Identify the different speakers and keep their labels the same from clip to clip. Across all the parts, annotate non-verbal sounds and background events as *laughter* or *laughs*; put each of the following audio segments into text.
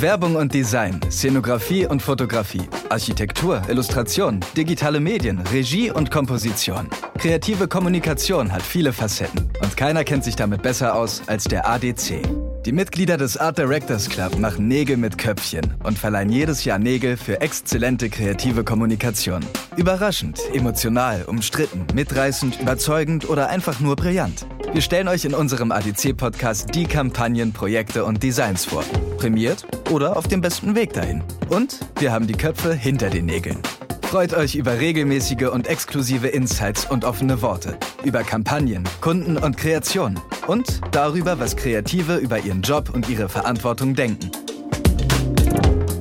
Speaker 1: Werbung und Design, Szenografie und Fotografie, Architektur, Illustration, digitale Medien, Regie und Komposition. Kreative Kommunikation hat viele Facetten und keiner kennt sich damit besser aus als der ADC. Die Mitglieder des Art Directors Club machen Nägel mit Köpfchen und verleihen jedes Jahr Nägel für exzellente kreative Kommunikation. Überraschend, emotional, umstritten, mitreißend, überzeugend oder einfach nur brillant. Wir stellen euch in unserem ADC-Podcast die Kampagnen, Projekte und Designs vor. Prämiert oder auf dem besten Weg dahin. Und wir haben die Köpfe hinter den Nägeln. Freut euch über regelmäßige und exklusive Insights und offene Worte, über Kampagnen, Kunden und Kreationen und darüber, was Kreative über ihren Job und ihre Verantwortung denken.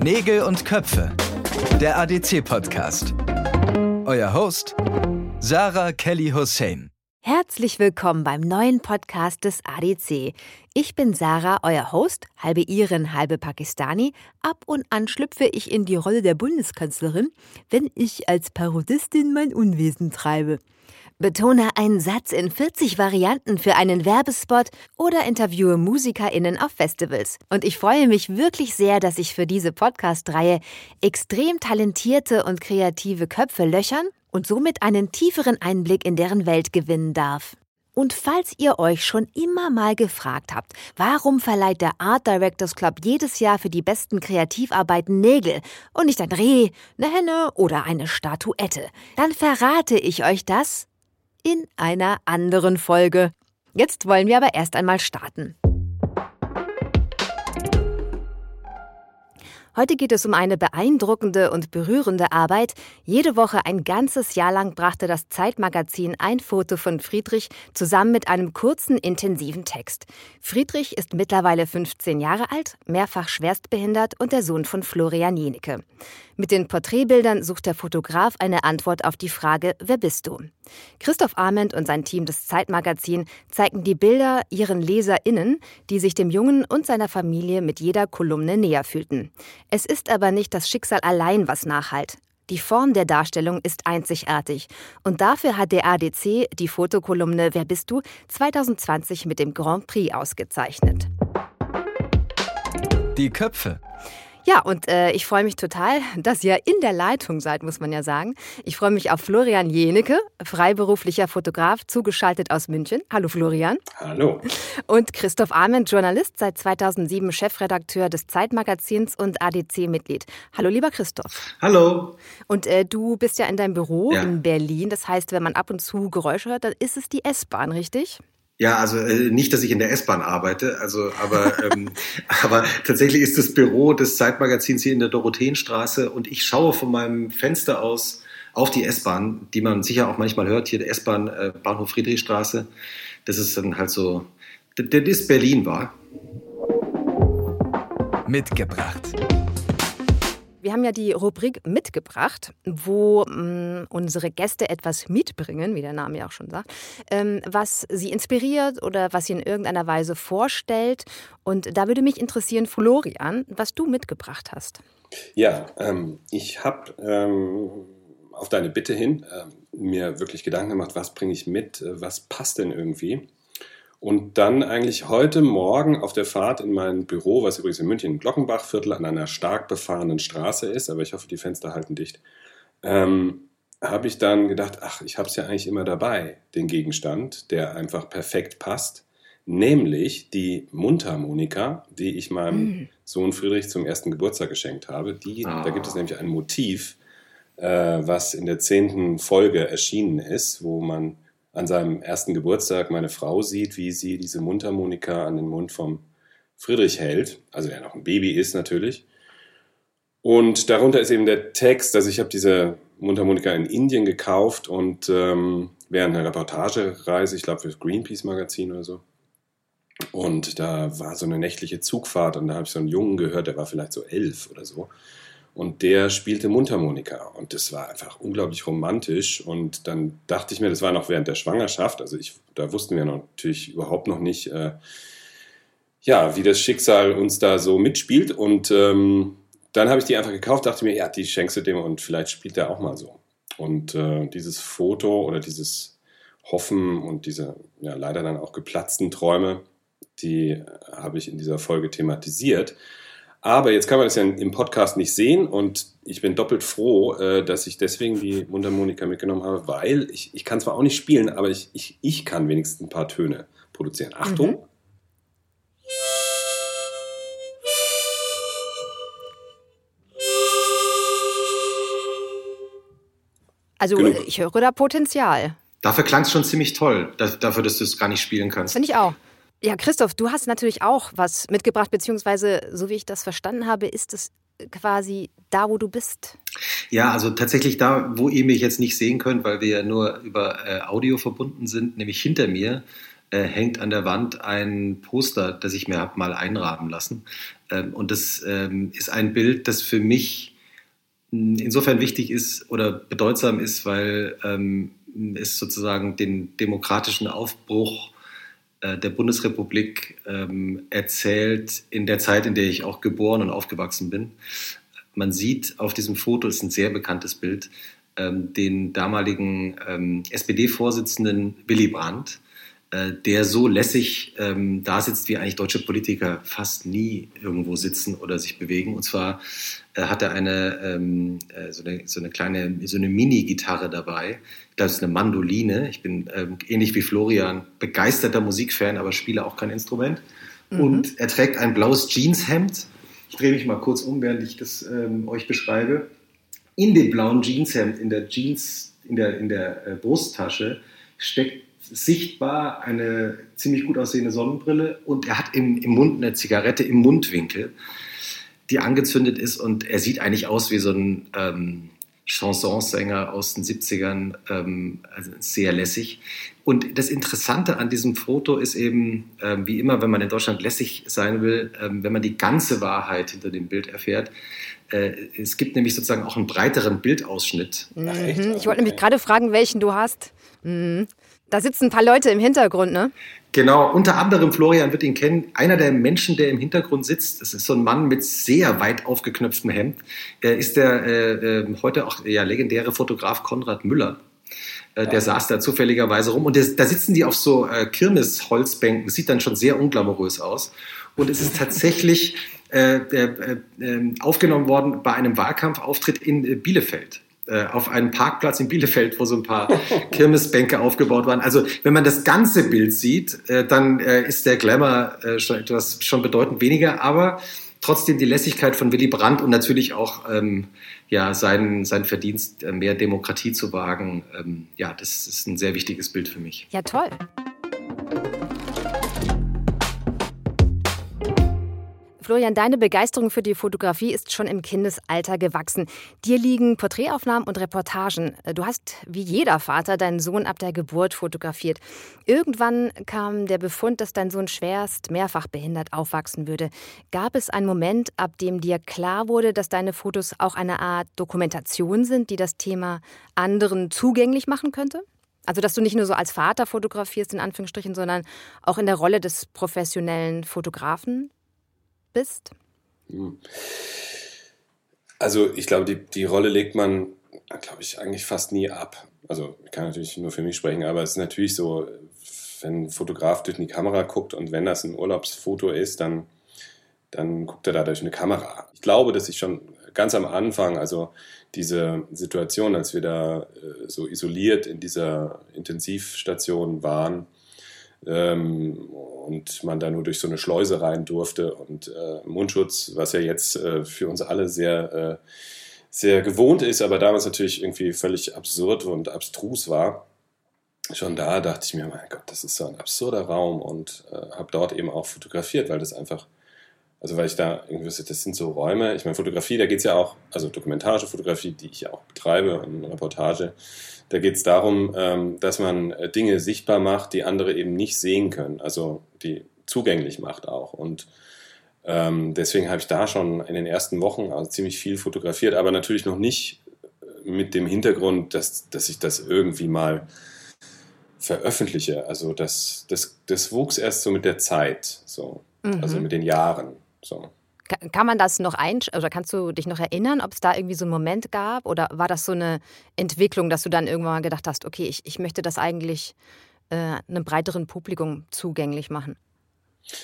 Speaker 1: Nägel und Köpfe, der ADC-Podcast. Euer Host, Sarah Kelly Hussein.
Speaker 2: Herzlich willkommen beim neuen Podcast des ADC. Ich bin Sarah, euer Host, halbe Irin, halbe Pakistani. Ab und an schlüpfe ich in die Rolle der Bundeskanzlerin, wenn ich als Parodistin mein Unwesen treibe. Betone einen Satz in 40 Varianten für einen Werbespot oder interviewe MusikerInnen auf Festivals. Und ich freue mich wirklich sehr, dass ich für diese Podcast-Reihe extrem talentierte und kreative Köpfe löchern und somit einen tieferen Einblick in deren Welt gewinnen darf. Und falls ihr euch schon immer mal gefragt habt, warum verleiht der Art Directors Club jedes Jahr für die besten Kreativarbeiten Nägel und nicht ein Reh, eine Henne oder eine Statuette, dann verrate ich euch das in einer anderen Folge. Jetzt wollen wir aber erst einmal starten. Heute geht es um eine beeindruckende und berührende Arbeit. Jede Woche ein ganzes Jahr lang brachte das Zeitmagazin ein Foto von Friedrich zusammen mit einem kurzen, intensiven Text. Friedrich ist mittlerweile 15 Jahre alt, mehrfach schwerstbehindert und der Sohn von Florian Jenecke. Mit den Porträtbildern sucht der Fotograf eine Antwort auf die Frage, wer bist du? Christoph Arment und sein Team des Zeitmagazin zeigen die Bilder ihren LeserInnen, die sich dem Jungen und seiner Familie mit jeder Kolumne näher fühlten. Es ist aber nicht das Schicksal allein, was nachhalt. Die Form der Darstellung ist einzigartig. Und dafür hat der ADC die Fotokolumne Wer bist du 2020 mit dem Grand Prix ausgezeichnet.
Speaker 1: Die Köpfe.
Speaker 2: Ja, und äh, ich freue mich total, *laughs* dass ihr in der Leitung seid, muss man ja sagen. Ich freue mich auf Florian Jenecke, freiberuflicher Fotograf, zugeschaltet aus München. Hallo Florian.
Speaker 3: Hallo. *laughs*
Speaker 2: Und Christoph Ahmed, Journalist, seit 2007 Chefredakteur des Zeitmagazins und ADC-Mitglied. Hallo lieber Christoph.
Speaker 3: Hallo.
Speaker 2: Und äh, du bist ja in deinem Büro ja. in Berlin. Das heißt, wenn man ab und zu Geräusche hört, dann ist es die S-Bahn, richtig?
Speaker 3: Ja, also äh, nicht, dass ich in der S-Bahn arbeite, also aber *laughs* ähm, aber tatsächlich ist das Büro des Zeitmagazins hier in der Dorotheenstraße und ich schaue von meinem Fenster aus auf die S-Bahn, die man sicher auch manchmal hört, hier der S-Bahn äh, Bahnhof Friedrichstraße. Das ist dann halt so, das ist Berlin war.
Speaker 1: Mitgebracht.
Speaker 2: Wir haben ja die Rubrik mitgebracht, wo mh, mm, unsere Gäste etwas mitbringen, wie der Name ja auch schon sagt, ähm, was sie inspiriert oder was sie in irgendeiner Weise vorstellt. Und da würde mich interessieren, Florian, was du mitgebracht hast.
Speaker 4: Ja, ähm, ich habe ähm, auf deine Bitte hin äh, mir wirklich Gedanken gemacht, was bringe ich mit, äh, was passt denn irgendwie. Und dann eigentlich heute Morgen auf der Fahrt in mein Büro, was übrigens in München im Glockenbachviertel an einer stark befahrenen Straße ist, aber ich hoffe, die Fenster halten dicht, ähm, habe ich dann gedacht, ach, ich habe es ja eigentlich immer dabei, den Gegenstand, der einfach perfekt passt, nämlich die Mundharmonika, die ich meinem mhm. Sohn Friedrich zum ersten Geburtstag geschenkt habe. Die, ah. Da gibt es nämlich ein Motiv, äh, was in der zehnten Folge erschienen ist, wo man an seinem ersten Geburtstag meine Frau sieht, wie sie diese Mundharmonika an den Mund vom Friedrich hält, also der noch ein Baby ist natürlich. Und darunter ist eben der Text, also ich habe diese Mundharmonika in Indien gekauft und ähm, während einer Reportagereise, ich glaube für das Greenpeace-Magazin oder so. Und da war so eine nächtliche Zugfahrt und da habe ich so einen Jungen gehört, der war vielleicht so elf oder so und der spielte Mundharmonika und das war einfach unglaublich romantisch und dann dachte ich mir, das war noch während der Schwangerschaft, also ich, da wussten wir natürlich überhaupt noch nicht, äh, ja, wie das Schicksal uns da so mitspielt und ähm, dann habe ich die einfach gekauft, dachte mir, ja, die schenkst du dem und vielleicht spielt er auch mal so. Und äh, dieses Foto oder dieses Hoffen und diese ja, leider dann auch geplatzten Träume, die habe ich in dieser Folge thematisiert. Aber jetzt kann man das ja im Podcast nicht sehen und ich bin doppelt froh, äh, dass ich deswegen die Mundharmonika mitgenommen habe, weil ich, ich kann zwar auch nicht spielen, aber ich, ich, ich kann wenigstens ein paar Töne produzieren. Achtung. Mhm.
Speaker 2: Also Genug. ich höre da Potenzial.
Speaker 3: Dafür klang es schon ziemlich toll, dafür, dass du es gar nicht spielen kannst.
Speaker 2: Finde ich auch. Ja, Christoph, du hast natürlich auch was mitgebracht, beziehungsweise, so wie ich das verstanden habe, ist es quasi da, wo du bist.
Speaker 3: Ja, also tatsächlich da, wo ihr mich jetzt nicht sehen könnt, weil wir ja nur über äh, Audio verbunden sind, nämlich hinter mir äh, hängt an der Wand ein Poster, das ich mir habe mal einrahmen lassen. Ähm, und das ähm, ist ein Bild, das für mich insofern wichtig ist oder bedeutsam ist, weil ähm, es sozusagen den demokratischen Aufbruch der Bundesrepublik ähm, erzählt in der Zeit, in der ich auch geboren und aufgewachsen bin. Man sieht auf diesem Foto, ist ein sehr bekanntes Bild, ähm, den damaligen ähm, SPD-Vorsitzenden Willy Brandt, äh, der so lässig ähm, da sitzt, wie eigentlich deutsche Politiker fast nie irgendwo sitzen oder sich bewegen. Und zwar äh, hat er eine, ähm, äh, so eine, so eine kleine, so eine Mini-Gitarre dabei. Das ist eine Mandoline. Ich bin ähm, ähnlich wie Florian begeisterter Musikfan, aber spiele auch kein Instrument. Mhm. Und er trägt ein blaues Jeanshemd. Ich drehe mich mal kurz um, während ich das ähm, euch beschreibe. In dem blauen Jeanshemd, in der Jeans, in der, in der äh, Brusttasche, steckt sichtbar eine ziemlich gut aussehende Sonnenbrille und er hat im, im Mund eine Zigarette im Mundwinkel, die angezündet ist und er sieht eigentlich aus wie so ein ähm, Chansonsänger aus den 70ern, ähm, also sehr lässig. Und das Interessante an diesem Foto ist eben, ähm, wie immer, wenn man in Deutschland lässig sein will, ähm, wenn man die ganze Wahrheit hinter dem Bild erfährt. Äh, es gibt nämlich sozusagen auch einen breiteren Bildausschnitt.
Speaker 2: Mhm. Ich wollte nämlich gerade fragen, welchen du hast. Mhm. Da sitzen ein paar Leute im Hintergrund, ne?
Speaker 3: Genau, unter anderem Florian wird ihn kennen. Einer der Menschen, der im Hintergrund sitzt, das ist so ein Mann mit sehr weit aufgeknöpftem Hemd, äh, ist der äh, äh, heute auch ja, legendäre Fotograf Konrad Müller. Äh, der saß da zufälligerweise rum und das, da sitzen die auf so äh, Kirmesholzbänken. Sieht dann schon sehr unglamourös aus. Und es ist tatsächlich äh, äh, äh, aufgenommen worden bei einem Wahlkampfauftritt in äh, Bielefeld. Äh, auf einem Parkplatz in Bielefeld, wo so ein paar *laughs* Kirmesbänke aufgebaut waren. Also wenn man das ganze Bild sieht, äh, dann äh, ist der Glamour schon etwas schon bedeutend weniger, aber trotzdem die Lässigkeit von Willy Brandt und natürlich auch ähm, ja sein, sein Verdienst, mehr Demokratie zu wagen. Ähm, ja, das ist ein sehr wichtiges Bild für mich.
Speaker 2: Ja, toll. Florian, deine Begeisterung für die Fotografie ist schon im Kindesalter gewachsen. Dir liegen Porträtaufnahmen und Reportagen. Du hast wie jeder Vater deinen Sohn ab der Geburt fotografiert. Irgendwann kam der Befund, dass dein Sohn schwerst mehrfach behindert aufwachsen würde. Gab es einen Moment, ab dem dir klar wurde, dass deine Fotos auch eine Art Dokumentation sind, die das Thema anderen zugänglich machen könnte? Also, dass du nicht nur so als Vater fotografierst, in Anführungsstrichen, sondern auch in der Rolle des professionellen Fotografen? Bist? Hm.
Speaker 4: Also ich glaube, die, die Rolle legt man, glaube ich, eigentlich fast nie ab. Also ich kann natürlich nur für mich sprechen, aber es ist natürlich so, wenn ein Fotograf durch die Kamera guckt und wenn das ein Urlaubsfoto ist, dann, dann guckt er da durch eine Kamera. Ich glaube, dass ich schon ganz am Anfang, also diese Situation, als wir da äh, so isoliert in dieser Intensivstation waren, ähm, und man da nur durch so eine Schleuse rein durfte und äh, Mundschutz, was ja jetzt äh, für uns alle sehr, äh, sehr gewohnt ist, aber damals natürlich irgendwie völlig absurd und abstrus war. Schon da dachte ich mir, mein Gott, das ist so ein absurder Raum und äh, habe dort eben auch fotografiert, weil das einfach also weil ich da irgendwie, das sind so Räume, ich meine Fotografie, da geht es ja auch, also dokumentarische Fotografie, die ich ja auch betreibe und Reportage, da geht es darum, ähm, dass man äh, Dinge sichtbar macht, die andere eben nicht sehen können, also die zugänglich macht auch. Und ähm, deswegen habe ich da schon in den ersten Wochen also ziemlich viel fotografiert, aber natürlich noch nicht äh, mit dem Hintergrund, dass, dass ich das irgendwie mal veröffentliche. Also das, das, das wuchs erst so mit der Zeit, so, mhm. also mit den Jahren. So.
Speaker 2: Kann man das noch ein, oder kannst du dich noch erinnern, ob es da irgendwie so einen Moment gab? Oder war das so eine Entwicklung, dass du dann irgendwann mal gedacht hast, okay, ich, ich möchte das eigentlich äh, einem breiteren Publikum zugänglich machen?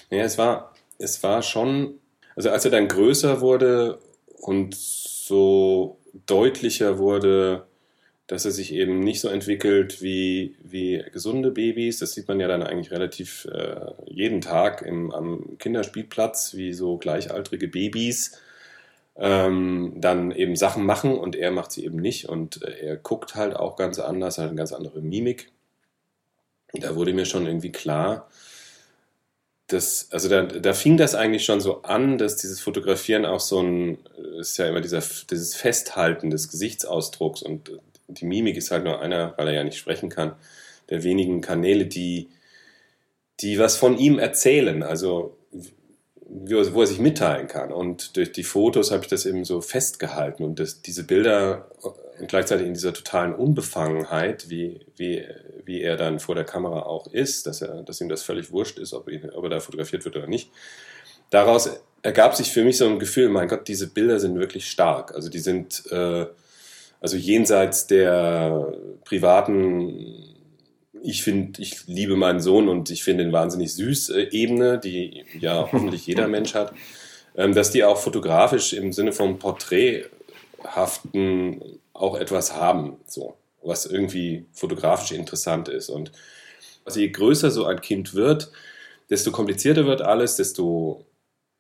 Speaker 4: Ja, es war, es war schon, also als er dann größer wurde und so deutlicher wurde, dass er sich eben nicht so entwickelt wie, wie gesunde Babys. Das sieht man ja dann eigentlich relativ äh, jeden Tag im, am Kinderspielplatz, wie so gleichaltrige Babys ähm, dann eben Sachen machen und er macht sie eben nicht und äh, er guckt halt auch ganz anders, hat eine ganz andere Mimik. Da wurde mir schon irgendwie klar, dass, also da, da fing das eigentlich schon so an, dass dieses Fotografieren auch so ein, ist ja immer dieser, dieses Festhalten des Gesichtsausdrucks und die Mimik ist halt nur einer, weil er ja nicht sprechen kann, der wenigen Kanäle, die, die was von ihm erzählen, also wo er sich mitteilen kann. Und durch die Fotos habe ich das eben so festgehalten und das, diese Bilder und gleichzeitig in dieser totalen Unbefangenheit, wie, wie, wie er dann vor der Kamera auch ist, dass, er, dass ihm das völlig wurscht ist, ob, ihn, ob er da fotografiert wird oder nicht. Daraus ergab sich für mich so ein Gefühl, mein Gott, diese Bilder sind wirklich stark. Also die sind äh, also jenseits der privaten, ich finde, ich liebe meinen Sohn und ich finde ihn wahnsinnig süß äh, Ebene, die ja *laughs* hoffentlich jeder Mensch hat, ähm, dass die auch fotografisch im Sinne von Porträthaften auch etwas haben, so, was irgendwie fotografisch interessant ist. Und also je größer so ein Kind wird, desto komplizierter wird alles, desto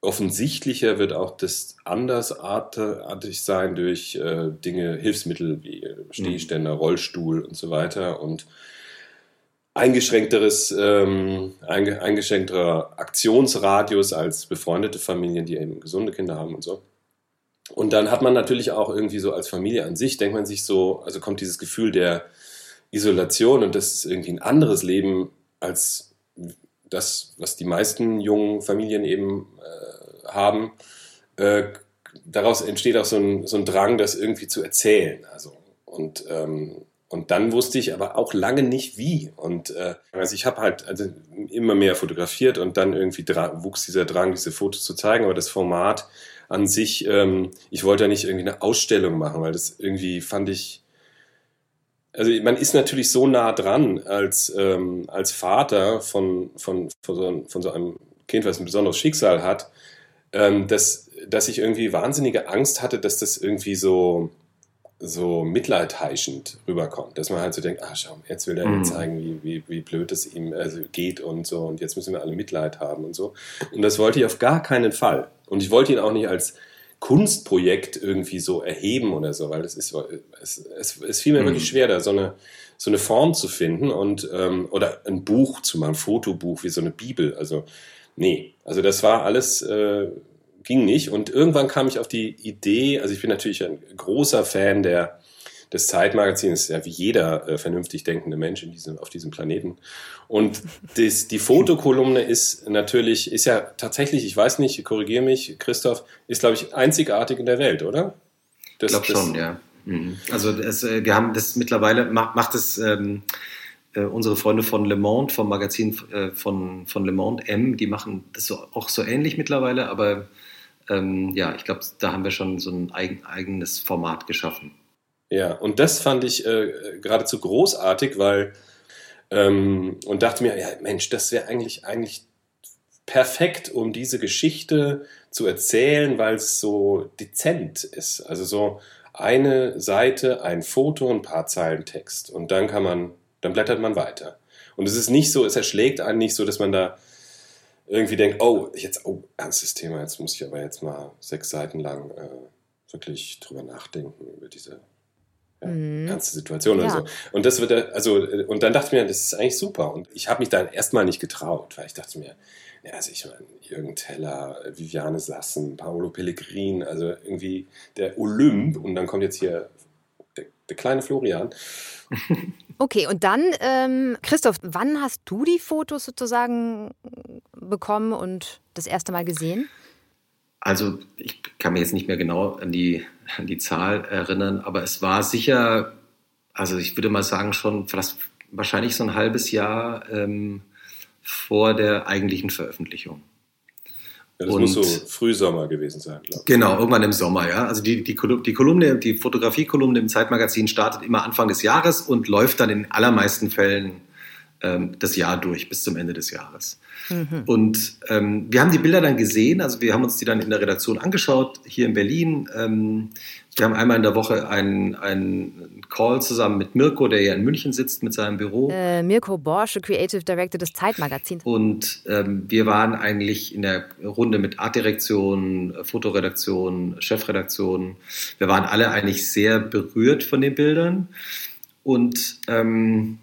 Speaker 4: offensichtlicher wird auch das andersartig sein durch äh, Dinge, Hilfsmittel wie Stehständer, mhm. Rollstuhl und so weiter und eingeschränkteres, ähm, einge eingeschränkterer Aktionsradius als befreundete Familien, die eben gesunde Kinder haben und so. Und dann hat man natürlich auch irgendwie so als Familie an sich, denkt man sich so, also kommt dieses Gefühl der Isolation und das ist irgendwie ein anderes Leben als das, was die meisten jungen Familien eben äh, haben, äh, daraus entsteht auch so ein, so ein Drang, das irgendwie zu erzählen. Also, und, ähm, und dann wusste ich aber auch lange nicht wie. Und äh, also ich habe halt also immer mehr fotografiert und dann irgendwie wuchs dieser Drang, diese Fotos zu zeigen, aber das Format an sich, ähm, ich wollte ja nicht irgendwie eine Ausstellung machen, weil das irgendwie fand ich also man ist natürlich so nah dran als, ähm, als Vater von, von, von, so, von so einem Kind, was ein besonderes Schicksal hat, ähm, dass, dass ich irgendwie wahnsinnige Angst hatte, dass das irgendwie so, so mitleidheischend rüberkommt. Dass man halt so denkt, ah schau, jetzt will er mhm. zeigen, wie, wie, wie blöd es ihm also geht und so und jetzt müssen wir alle Mitleid haben und so. Und das wollte ich auf gar keinen Fall. Und ich wollte ihn auch nicht als Kunstprojekt irgendwie so erheben oder so, weil das ist, es, es, es fiel mir mhm. wirklich schwer, da so eine, so eine Form zu finden und, ähm, oder ein Buch zu machen, ein Fotobuch wie so eine Bibel. Also, nee, also das war alles, äh, ging nicht. Und irgendwann kam ich auf die Idee, also ich bin natürlich ein großer Fan der des Zeitmagazins ist ja wie jeder äh, vernünftig denkende Mensch in diesem, auf diesem Planeten. Und das, die Fotokolumne ist natürlich, ist ja tatsächlich, ich weiß nicht, korrigiere mich, Christoph, ist, glaube ich, einzigartig in der Welt, oder?
Speaker 3: Das, ich glaube schon, ja. Mhm. Also das, äh, wir haben das mittlerweile, macht, macht es ähm, äh, unsere Freunde von Le Monde, vom Magazin äh, von, von Le Monde M, die machen das so, auch so ähnlich mittlerweile, aber ähm, ja, ich glaube, da haben wir schon so ein eigen, eigenes Format geschaffen.
Speaker 4: Ja, und das fand ich äh, geradezu großartig, weil ähm, und dachte mir, ja, Mensch, das wäre eigentlich eigentlich perfekt, um diese Geschichte zu erzählen, weil es so dezent ist. Also so eine Seite, ein Foto, ein paar Zeilen Text und dann kann man, dann blättert man weiter. Und es ist nicht so, es erschlägt einen nicht so, dass man da irgendwie denkt, oh, jetzt, oh, ernstes Thema, jetzt muss ich aber jetzt mal sechs Seiten lang äh, wirklich drüber nachdenken über diese mhm. ernste Situation ja. oder so. Und das wird, also, und dann dachte ich mir, das ist eigentlich super. Und ich habe mich dann erstmal nicht getraut, weil ich dachte mir, ja, also ich meine, Jürgen Teller, Viviane Sassen, Paolo Pellegrin, also irgendwie der Olymp und dann kommt jetzt hier der, der kleine Florian. *laughs*
Speaker 2: Okay, und dann, ähm, Christoph, wann hast du die Fotos sozusagen bekommen und das erste Mal gesehen?
Speaker 3: Also ich kann mir jetzt nicht mehr genau an die, an die Zahl erinnern, aber es war sicher, also ich würde mal sagen, schon fast wahrscheinlich so ein halbes Jahr ähm, vor der eigentlichen Veröffentlichung.
Speaker 4: Ja, das und, muss so Frühsommer gewesen sein,
Speaker 3: glaube ich. Genau, irgendwann im Sommer, ja. Also die, die, die Kolumne, die Fotografiekolumne im Zeitmagazin startet immer Anfang des Jahres und läuft dann in allermeisten Fällen das Jahr durch, bis zum Ende des Jahres. Mhm. Und ähm, wir haben die Bilder dann gesehen, also wir haben uns die dann in der Redaktion angeschaut, hier in Berlin. Ähm, wir haben einmal in der Woche einen, einen Call zusammen mit Mirko, der ja in München sitzt mit seinem Büro.
Speaker 2: Äh, Mirko Borsche, Creative Director des Zeitmagazins.
Speaker 3: Und ähm, wir waren eigentlich in der Runde mit Artdirektion, Fotoredaktion, Chefredaktion. Wir waren alle eigentlich sehr berührt von den Bildern. Und ähm,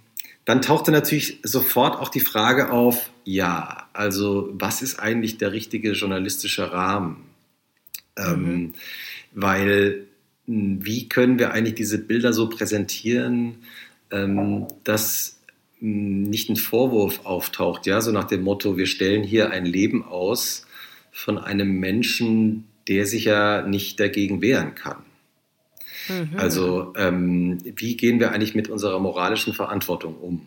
Speaker 3: dann tauchte natürlich sofort auch die Frage auf, ja, also was ist eigentlich der richtige journalistische Rahmen? Ähm, mhm. Ähm, weil hm, wie können wir eigentlich diese Bilder so präsentieren, ähm, dass hm, nicht ein Vorwurf auftaucht, ja, so nach dem Motto, wir stellen hier ein Leben aus von einem Menschen, der sich ja nicht dagegen wehren kann. Mhm. Also ähm, wie gehen wir eigentlich mit unserer moralischen Verantwortung um?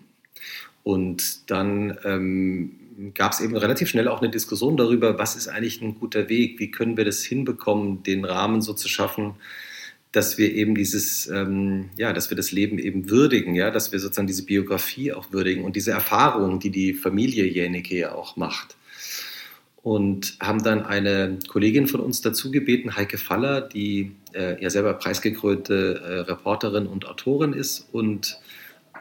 Speaker 3: Und dann ähm, gab es eben relativ schnell auch eine Diskussion darüber, was ist eigentlich ein guter Weg? Wie können wir das hinbekommen, den Rahmen so zu schaffen, dass wir eben dieses, ähm, ja, dass wir das Leben eben würdigen, ja, dass wir sozusagen diese Biografie auch würdigen und diese Erfahrungen, die die Familie Jänicke ja auch macht und haben dann eine Kollegin von uns dazu gebeten, Heike Faller, die äh, ja selber preisgekrönte äh, Reporterin und Autorin ist. Und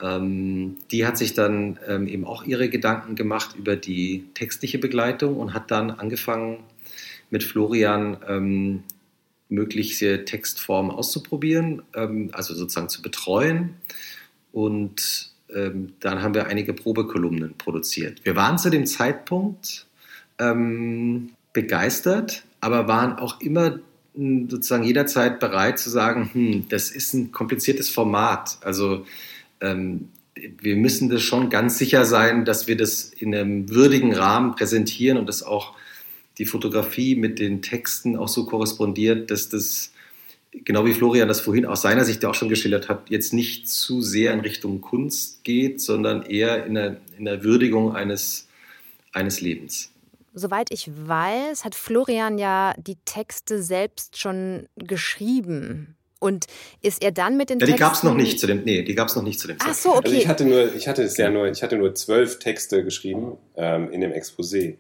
Speaker 3: ähm, die hat sich dann ähm, eben auch ihre Gedanken gemacht über die textliche Begleitung und hat dann angefangen mit Florian ähm, mögliche Textformen auszuprobieren, ähm, also sozusagen zu betreuen. Und ähm, dann haben wir einige Probekolumnen produziert. Wir waren zu dem Zeitpunkt ähm, begeistert, aber waren auch immer hm, sozusagen jederzeit bereit zu sagen, hm, das ist ein kompliziertes Format. Also ähm, wir müssen das schon ganz sicher sein, dass wir das in einem würdigen Rahmen präsentieren und dass auch die Fotografie mit den Texten auch so korrespondiert, dass das, genau wie Florian das vorhin aus seiner Sicht ja auch schon geschildert hat, jetzt nicht zu sehr in Richtung Kunst geht, sondern eher in der, in der Würdigung eines, eines Lebens
Speaker 2: soweit ich weiß, hat Florian ja die Texte selbst schon geschrieben. Und ist er dann mit den
Speaker 3: ja, die gab es noch nicht zu dem, nee, die gab es noch nicht zu dem
Speaker 2: Ach so, okay.
Speaker 4: Also ich hatte nur, ich hatte es ja nur, ich hatte nur zwölf Texte geschrieben ähm, in dem Exposé.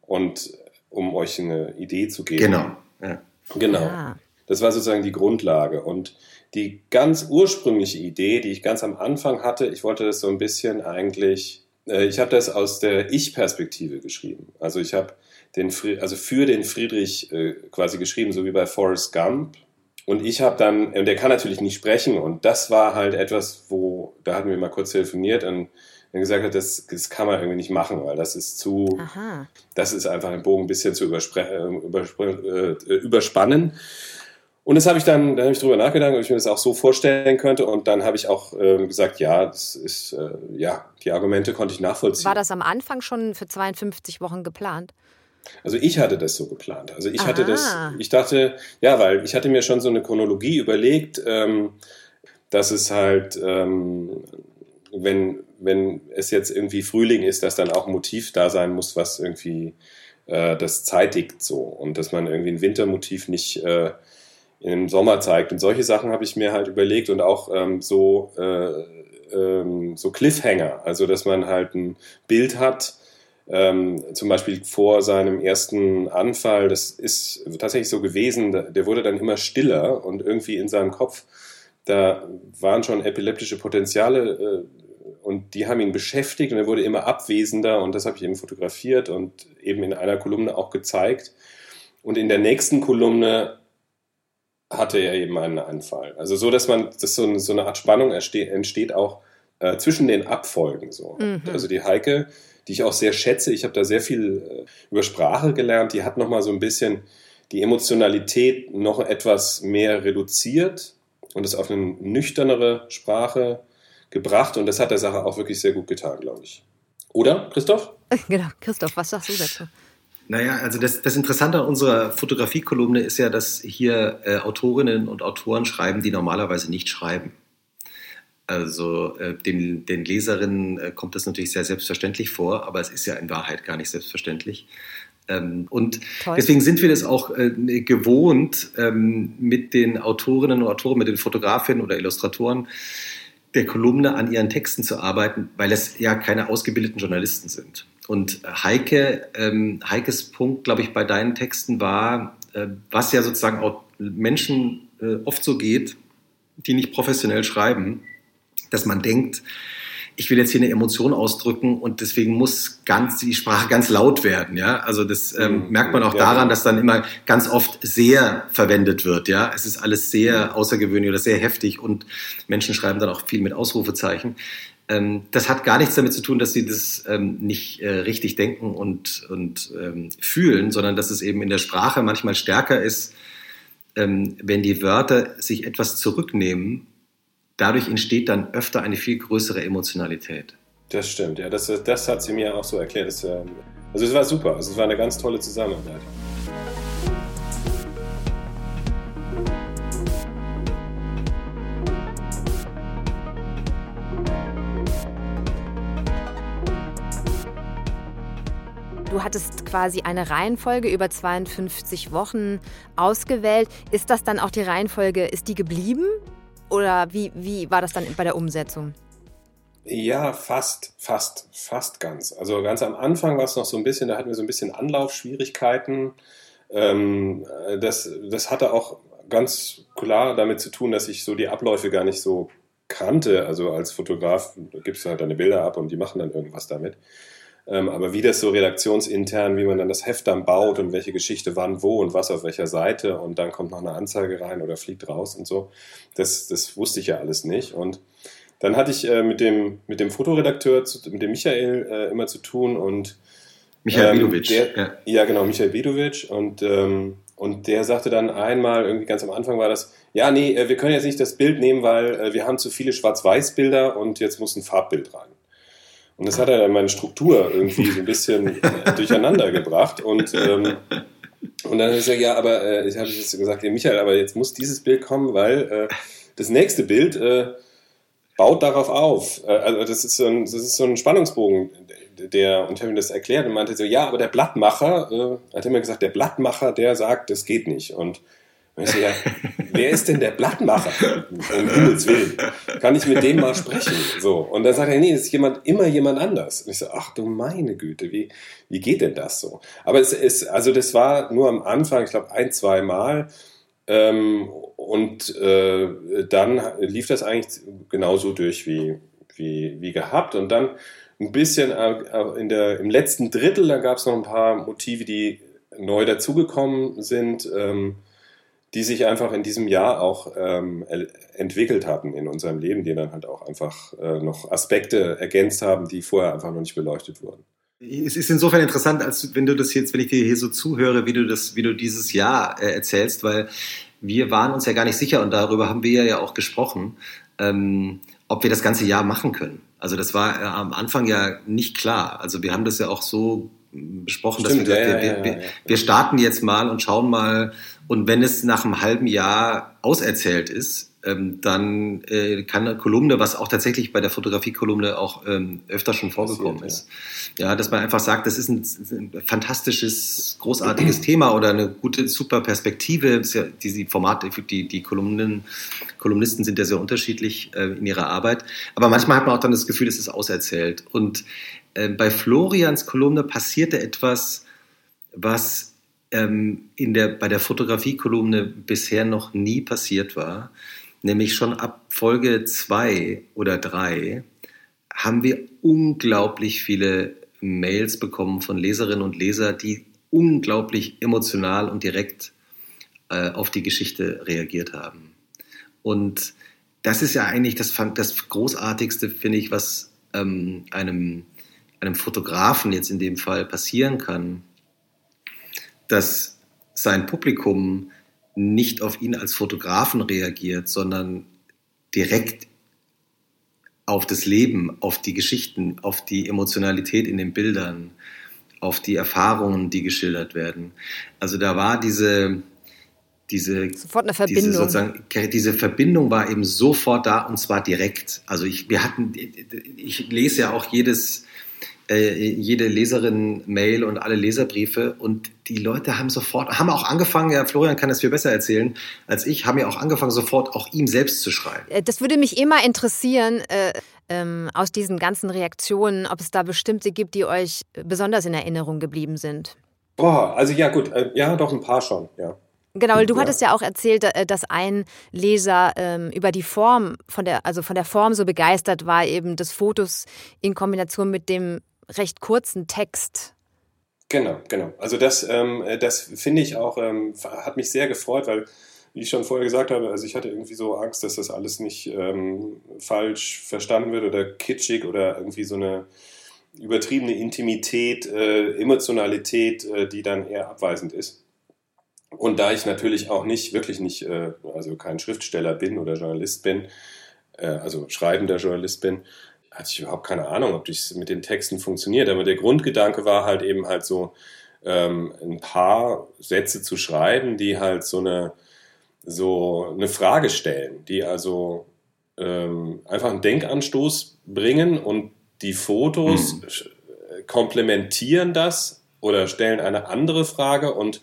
Speaker 4: Und um euch eine Idee zu geben.
Speaker 3: Genau. Ja.
Speaker 4: Genau. Ja. Das war sozusagen die Grundlage. Und die ganz ursprüngliche Idee, die ich ganz am Anfang hatte, ich wollte das so ein bisschen eigentlich ich habe das aus der Ich-Perspektive geschrieben. Also ich habe den, also für den Friedrich äh, quasi geschrieben, so wie bei Forrest Gump. Und ich habe dann, und der kann natürlich nicht sprechen, und das war halt etwas, wo, da hatten wir mal kurz telefoniert und er gesagt hat, das, das kann man irgendwie nicht machen, weil das ist zu, Aha. das ist einfach ein Bogen ein bisschen zu äh, überspannen. Und das habe ich dann, da habe ich drüber nachgedacht, ob ich mir das auch so vorstellen könnte. Und dann habe ich auch ähm, gesagt, ja, das ist, äh, ja, die Argumente konnte ich nachvollziehen.
Speaker 2: War das am Anfang schon für 52 Wochen geplant?
Speaker 4: Also ich hatte das so geplant. Also ich Aha. hatte das, ich dachte, ja, weil ich hatte mir schon so eine Chronologie überlegt, ähm, dass es halt, ähm, wenn, wenn es jetzt irgendwie Frühling ist, dass dann auch ein Motiv da sein muss, was irgendwie äh, das zeitigt so. Und dass man irgendwie ein Wintermotiv nicht äh, im Sommer zeigt. Und solche Sachen habe ich mir halt überlegt und auch ähm, so, äh, ähm, so Cliffhanger, also dass man halt ein Bild hat, ähm, zum Beispiel vor seinem ersten Anfall, das ist tatsächlich so gewesen, der wurde dann immer stiller und irgendwie in seinem Kopf, da waren schon epileptische Potenziale äh, und die haben ihn beschäftigt und er wurde immer abwesender und das habe ich eben fotografiert und eben in einer Kolumne auch gezeigt. Und in der nächsten Kolumne hatte er eben einen Anfall. Also so, dass man, dass so, so eine Art Spannung entsteht auch äh, zwischen den Abfolgen. So. Mhm. Also die Heike, die ich auch sehr schätze, ich habe da sehr viel äh, über Sprache gelernt, die hat nochmal so ein bisschen die Emotionalität noch etwas mehr reduziert und es auf eine nüchternere Sprache gebracht und das hat der Sache auch wirklich sehr gut getan, glaube ich. Oder, Christoph? *laughs*
Speaker 2: Genau, Christoph, was sagst du dazu?
Speaker 3: Naja, also das, das Interessante an unserer Fotografiekolumne ist ja, dass hier äh, Autorinnen und Autoren schreiben, die normalerweise nicht schreiben. Also äh, den, den Leserinnen äh, kommt das natürlich sehr selbstverständlich vor, aber es ist ja in Wahrheit gar nicht selbstverständlich. Ähm, und Toll. deswegen sind wir das auch äh, gewohnt, ähm, mit den Autorinnen und Autoren, mit den Fotografinnen oder Illustratoren, der Kolumne an ihren Texten zu arbeiten, weil es ja keine ausgebildeten Journalisten sind. Und Heike, ähm, Heikes Punkt, glaube ich, bei deinen Texten war, äh, was ja sozusagen auch Menschen äh, oft so geht, die nicht professionell schreiben, dass man denkt, ich will jetzt hier eine Emotion ausdrücken und deswegen muss ganz die Sprache ganz laut werden. Ja, also das ähm, mhm. merkt man auch daran, dass dann immer ganz oft sehr verwendet wird. Ja, es ist alles sehr mhm. außergewöhnlich oder sehr heftig und Menschen schreiben dann auch viel mit Ausrufezeichen. Ähm, das hat gar nichts damit zu tun, dass sie das ähm, nicht äh, richtig denken und, und ähm, fühlen, sondern dass es eben in der Sprache manchmal stärker ist, wenn die Wörter sich etwas zurücknehmen dadurch entsteht dann öfter eine viel größere Emotionalität.
Speaker 4: Das stimmt, ja. Das, das hat sie mir auch so erklärt. Das, also es war super. Also es war eine ganz tolle Zusammenarbeit.
Speaker 2: Hattest quasi eine Reihenfolge über 52 Wochen ausgewählt. Ist das dann auch die Reihenfolge, ist die geblieben? Oder wie, wie war das dann bei der Umsetzung?
Speaker 4: Ja, fast, fast, fast ganz. Also ganz am Anfang war es noch so ein bisschen, da hatten wir so ein bisschen Anlaufschwierigkeiten. Ähm, das, das hatte auch ganz klar damit zu tun, dass ich so die Abläufe gar nicht so kannte. Also als Fotograf gibst du halt deine Bilder ab und die machen dann irgendwas damit. Ähm, aber wie das so redaktionsintern, wie man dann das Heft dann baut und welche Geschichte wann wo und was auf welcher Seite und dann kommt noch eine Anzeige rein oder fliegt raus und so, das, das wusste ich ja alles nicht. Und dann hatte ich äh, mit, dem, mit dem Fotoredakteur, mit dem Michael, äh, immer zu tun und
Speaker 3: Michael ähm, Vidovic.
Speaker 4: ja. ja. genau, Michael Vidovic. Und, ähm, und der sagte dann einmal, irgendwie ganz am Anfang war das, ja, nee, äh, wir können jetzt nicht das Bild nehmen, weil äh, wir haben zu viele Schwarz-Weiß-Bilder und jetzt muss ein Farbbild rein. Und das hat er dann meine Struktur irgendwie so ein bisschen *laughs* durcheinander gebracht. Und, ähm, und dann habe ich gesagt, ja, aber äh, ich habe jetzt gesagt, ja, Michael, aber jetzt muss dieses Bild kommen, weil äh, das nächste Bild äh, baut darauf auf. Äh, also das ist, so ein, das ist so ein Spannungsbogen, der, und ich habe ihm das erklärt und meinte so, ja, aber der Blattmacher, äh, hat immer gesagt, der Blattmacher, der sagt, das geht nicht. Und ich so, ja, wer ist denn der Blattmacher? Um Himmels Willen. Kann ich mit dem mal sprechen? So. Und dann sagt er, nee, das ist jemand, immer jemand anders. Und ich so, ach du meine Güte, wie, wie geht denn das so? Aber es ist, also das war nur am Anfang, ich glaube, ein, zwei Mal. Ähm, und äh, dann lief das eigentlich genauso durch wie, wie, wie gehabt. Und dann ein bisschen äh, in der, im letzten Drittel, da gab es noch ein paar Motive, die neu dazugekommen sind. Ähm, die sich einfach in diesem Jahr auch ähm, entwickelt hatten in unserem Leben, die dann halt auch einfach äh, noch Aspekte ergänzt haben, die vorher einfach noch nicht beleuchtet wurden.
Speaker 3: Es ist insofern interessant, als wenn du das jetzt, wenn ich dir hier so zuhöre, wie du das, wie du dieses Jahr äh, erzählst, weil wir waren uns ja gar nicht sicher und darüber haben wir ja auch gesprochen, ähm, ob wir das ganze Jahr machen können. Also das war äh, am Anfang ja nicht klar. Also wir haben das ja auch so besprochen, Stimmt, dass wir, ja, wir, wir, wir starten jetzt mal und schauen mal, und wenn es nach einem halben Jahr auserzählt ist, ähm, dann äh, kann eine Kolumne, was auch tatsächlich bei der Fotografie-Kolumne auch ähm, öfter schon vorgekommen ist, ja. ja, dass man einfach sagt, das ist ein, ein fantastisches, großartiges Thema oder eine gute, super Perspektive. Ja, die, Formate, die, die Kolumnen, Kolumnisten sind ja sehr unterschiedlich äh, in ihrer Arbeit, aber manchmal hat man auch dann das Gefühl, es ist auserzählt. Und äh, bei Florians Kolumne passierte etwas, was ähm, in der, bei der Fotografie-Kolumne bisher noch nie passiert war. Nämlich schon ab Folge zwei oder drei haben wir unglaublich viele Mails bekommen von Leserinnen und Lesern, die unglaublich emotional und direkt äh, auf die Geschichte reagiert haben. Und das ist ja eigentlich das, das Großartigste, finde ich, was ähm, einem, einem Fotografen jetzt in dem Fall passieren kann, dass sein Publikum nicht auf ihn als Fotografen reagiert, sondern direkt auf das Leben, auf die Geschichten, auf die Emotionalität in den Bildern, auf die Erfahrungen, die geschildert werden. Also da war diese, diese,
Speaker 2: Verbindung.
Speaker 3: Diese, sozusagen, diese Verbindung war eben sofort da und zwar direkt. Also ich, wir hatten, ich lese ja auch jedes, äh, jede Leserin-Mail und alle Leserbriefe und die Leute haben sofort, haben auch angefangen, ja, Florian kann das viel besser erzählen als ich, haben ja auch angefangen, sofort auch ihm selbst zu schreiben.
Speaker 2: Äh, das würde mich immer interessieren, äh, ähm, aus diesen ganzen Reaktionen, ob es da bestimmte gibt, die euch besonders in Erinnerung geblieben sind.
Speaker 4: Boah, also ja, gut, äh, ja, doch ein paar schon, ja.
Speaker 2: Genau, du hattest ja auch erzählt, äh, dass ein Leser ähm, über die Form von der, also von der Form so begeistert war, eben des Fotos in Kombination mit dem recht kurzen Text.
Speaker 4: Genau, genau. Also das, ähm, das finde ich auch, ähm, hat mich sehr gefreut, weil, wie ich schon vorher gesagt habe, also ich hatte irgendwie so Angst, dass das alles nicht ähm, falsch verstanden wird oder kitschig oder irgendwie so eine übertriebene Intimität, äh, Emotionalität, äh, die dann eher abweisend ist. Und da ich natürlich auch nicht, wirklich nicht, äh, also kein Schriftsteller bin oder Journalist bin, äh, also schreibender Journalist bin, hatte ich überhaupt keine Ahnung, ob das mit den Texten funktioniert. Aber der Grundgedanke war halt eben halt so, ähm, ein paar Sätze zu schreiben, die halt so eine, so eine Frage stellen, die also ähm, einfach einen Denkanstoß bringen und die Fotos mhm. komplementieren das oder stellen eine andere Frage und,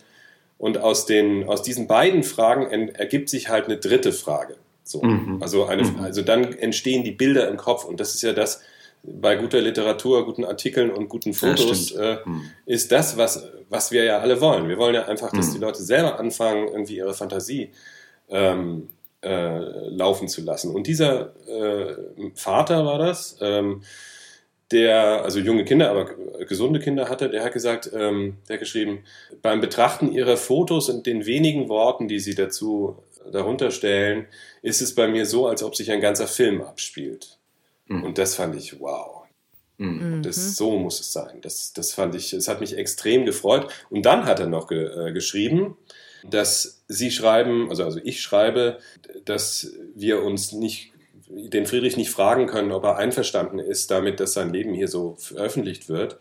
Speaker 4: und aus, den, aus diesen beiden Fragen ergibt sich halt eine dritte Frage. So. Mhm. Also, eine, mhm. also dann entstehen die Bilder im Kopf und das ist ja das, bei guter Literatur, guten Artikeln und guten Fotos äh, mhm. ist das, was, was wir ja alle wollen. Wir wollen ja einfach, dass die mhm. Leute selber anfangen, irgendwie ihre Fantasie ähm, äh, laufen zu lassen. Und dieser äh, Vater war das, ähm, der, also junge Kinder, aber gesunde Kinder hatte, der hat gesagt, ähm, der hat geschrieben, beim Betrachten ihrer Fotos und den wenigen Worten, die sie dazu darunter stellen, ist es bei mir so, als ob sich ein ganzer Film abspielt. Mhm. Und das fand ich wow. Mhm. Das, so muss es sein. Das, das fand ich, es hat mich extrem gefreut. Und dann hat er noch ge, äh, geschrieben, dass Sie schreiben, also, also ich schreibe, dass wir uns nicht, den Friedrich nicht fragen können, ob er einverstanden ist damit, dass sein Leben hier so veröffentlicht wird.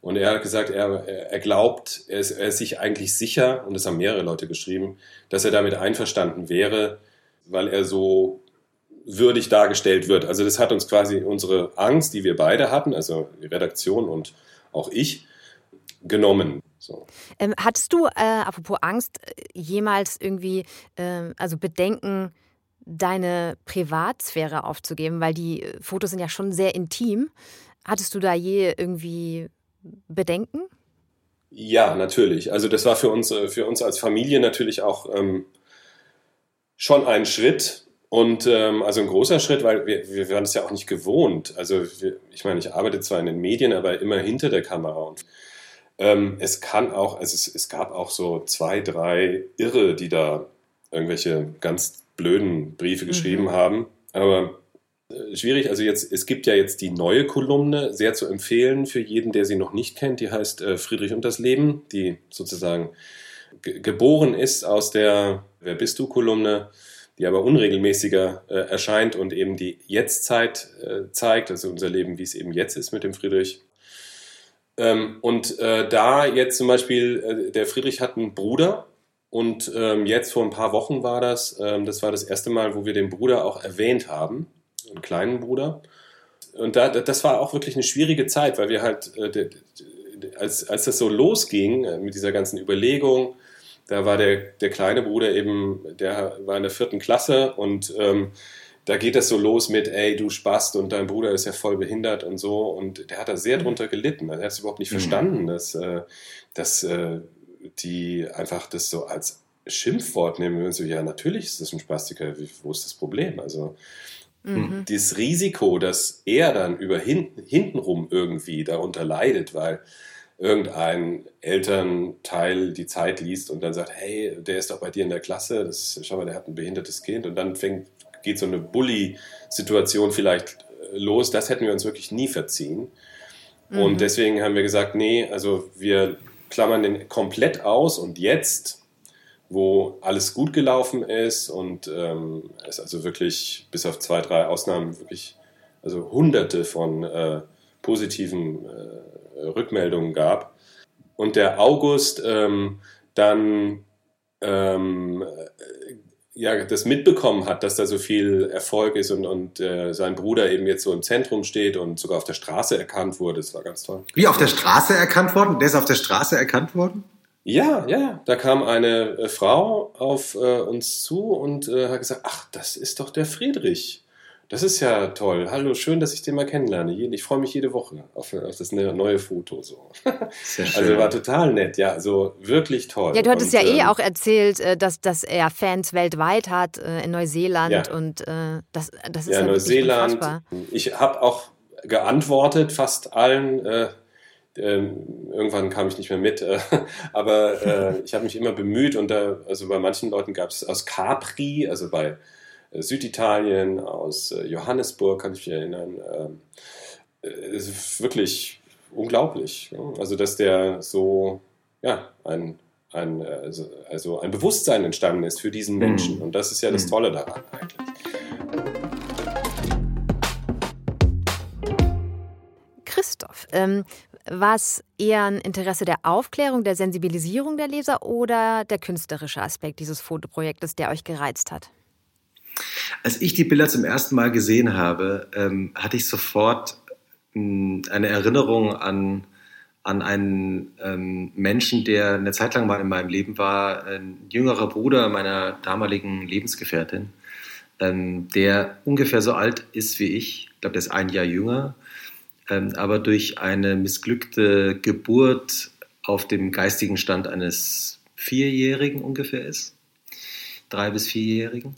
Speaker 4: Und er hat gesagt, er, er glaubt, er ist, er ist sich eigentlich sicher, und das haben mehrere Leute geschrieben, dass er damit einverstanden wäre, weil er so würdig dargestellt wird. Also das hat uns quasi unsere Angst, die wir beide hatten, also die Redaktion und auch ich, genommen. So.
Speaker 2: Ähm, hattest du, äh, apropos Angst, jemals irgendwie, äh, also Bedenken, deine Privatsphäre aufzugeben, weil die Fotos sind ja schon sehr intim. Hattest du da je irgendwie Bedenken?
Speaker 4: Ja, natürlich. Also das war für uns, äh, für uns als Familie natürlich auch ähm, schon ein Schritt und ähm, also ein großer Schritt, weil wir, wir waren es ja auch nicht gewohnt. Also wir, ich meine, ich arbeite zwar in den Medien, aber immer hinter der Kamera. Und ähm, es kann auch, also es, es gab auch so zwei, drei Irre, die da irgendwelche ganz blöden Briefe geschrieben mhm. haben. Aber schwierig. Also jetzt, es gibt ja jetzt die neue Kolumne, sehr zu empfehlen für jeden, der sie noch nicht kennt. Die heißt äh, Friedrich und das Leben, die sozusagen geboren ist aus der Wer bist du Kolumne, die aber unregelmäßiger äh, erscheint und eben die Jetztzeit äh, zeigt, also unser Leben, wie es eben jetzt ist mit dem Friedrich. Ähm, und äh, da jetzt zum Beispiel, äh, der Friedrich hat einen Bruder, und ähm, jetzt vor ein paar Wochen war das, ähm, das war das erste Mal, wo wir den Bruder auch erwähnt haben einen kleinen Bruder. Und da, das war auch wirklich eine schwierige Zeit, weil wir halt, äh, als, als das so losging äh, mit dieser ganzen Überlegung, da war der, der kleine Bruder eben, der war in der vierten Klasse und ähm, da geht das so los mit, ey, du Spast und dein Bruder ist ja voll behindert und so. Und der hat da sehr mhm. drunter gelitten. Er hat es überhaupt nicht mhm. verstanden, dass, äh, dass äh, die einfach das so als Schimpfwort nehmen. Und so, ja, natürlich ist das ein Spastiker. Wo ist das Problem? Also Mhm. Das Risiko, dass er dann über hin, hintenrum irgendwie darunter leidet, weil irgendein Elternteil die Zeit liest und dann sagt, hey, der ist doch bei dir in der Klasse, das, schau mal, der hat ein behindertes Kind und dann fängt, geht so eine Bully-Situation vielleicht äh, los, das hätten wir uns wirklich nie verziehen. Mhm. Und deswegen haben wir gesagt, nee, also wir klammern den komplett aus und jetzt wo alles gut gelaufen ist und ähm, es also wirklich bis auf zwei, drei Ausnahmen wirklich also hunderte von äh, positiven äh, Rückmeldungen gab. Und der August ähm, dann ähm, ja, das mitbekommen hat, dass da so viel Erfolg ist und, und äh, sein Bruder eben jetzt so im Zentrum steht und sogar auf der Straße erkannt wurde. Das war ganz toll.
Speaker 3: Wie auf der Straße erkannt worden? Der ist auf der Straße erkannt worden?
Speaker 4: Ja, ja, da kam eine äh, Frau auf äh, uns zu und äh, hat gesagt, ach, das ist doch der Friedrich. Das ist ja toll. Hallo, schön, dass ich den mal kennenlerne. Ich freue mich jede Woche auf, auf das ne, neue Foto. So. Sehr schön. *laughs* Also war total nett, ja, also wirklich toll.
Speaker 2: Ja, du hattest und, ja eh ähm, auch erzählt, äh, dass, dass er Fans weltweit hat, äh, in Neuseeland ja. und äh, das, das ist ja, ja Neuseeland. Unfassbar.
Speaker 4: Ich habe auch geantwortet, fast allen. Äh, ähm, irgendwann kam ich nicht mehr mit, äh, *laughs* aber äh, ich habe mich immer bemüht und da, also bei manchen Leuten gab es aus Capri, also bei äh, Süditalien, aus äh, Johannesburg, kann ich mich erinnern. Ähm, äh, es ist wirklich unglaublich. Also, dass der so, ja, ein, ein, also, also ein Bewusstsein entstanden ist für diesen Menschen. Mhm. Und das ist ja das mhm. Tolle daran eigentlich.
Speaker 2: Christoph, ähm, war es eher ein Interesse der Aufklärung, der Sensibilisierung der Leser oder der künstlerische Aspekt dieses Fotoprojektes, der euch gereizt hat?
Speaker 3: Als ich die Bilder zum ersten Mal gesehen habe, ähm, hatte ich sofort hm, eine Erinnerung an, an einen ähm, Menschen, der eine Zeit lang mal in meinem Leben war, ein jüngerer Bruder meiner damaligen Lebensgefährtin, ähm, der ungefähr so alt ist wie ich. Ich glaube, der ist ein Jahr jünger, aber durch eine missglückte Geburt auf dem geistigen Stand eines Vierjährigen ungefähr ist, drei bis vierjährigen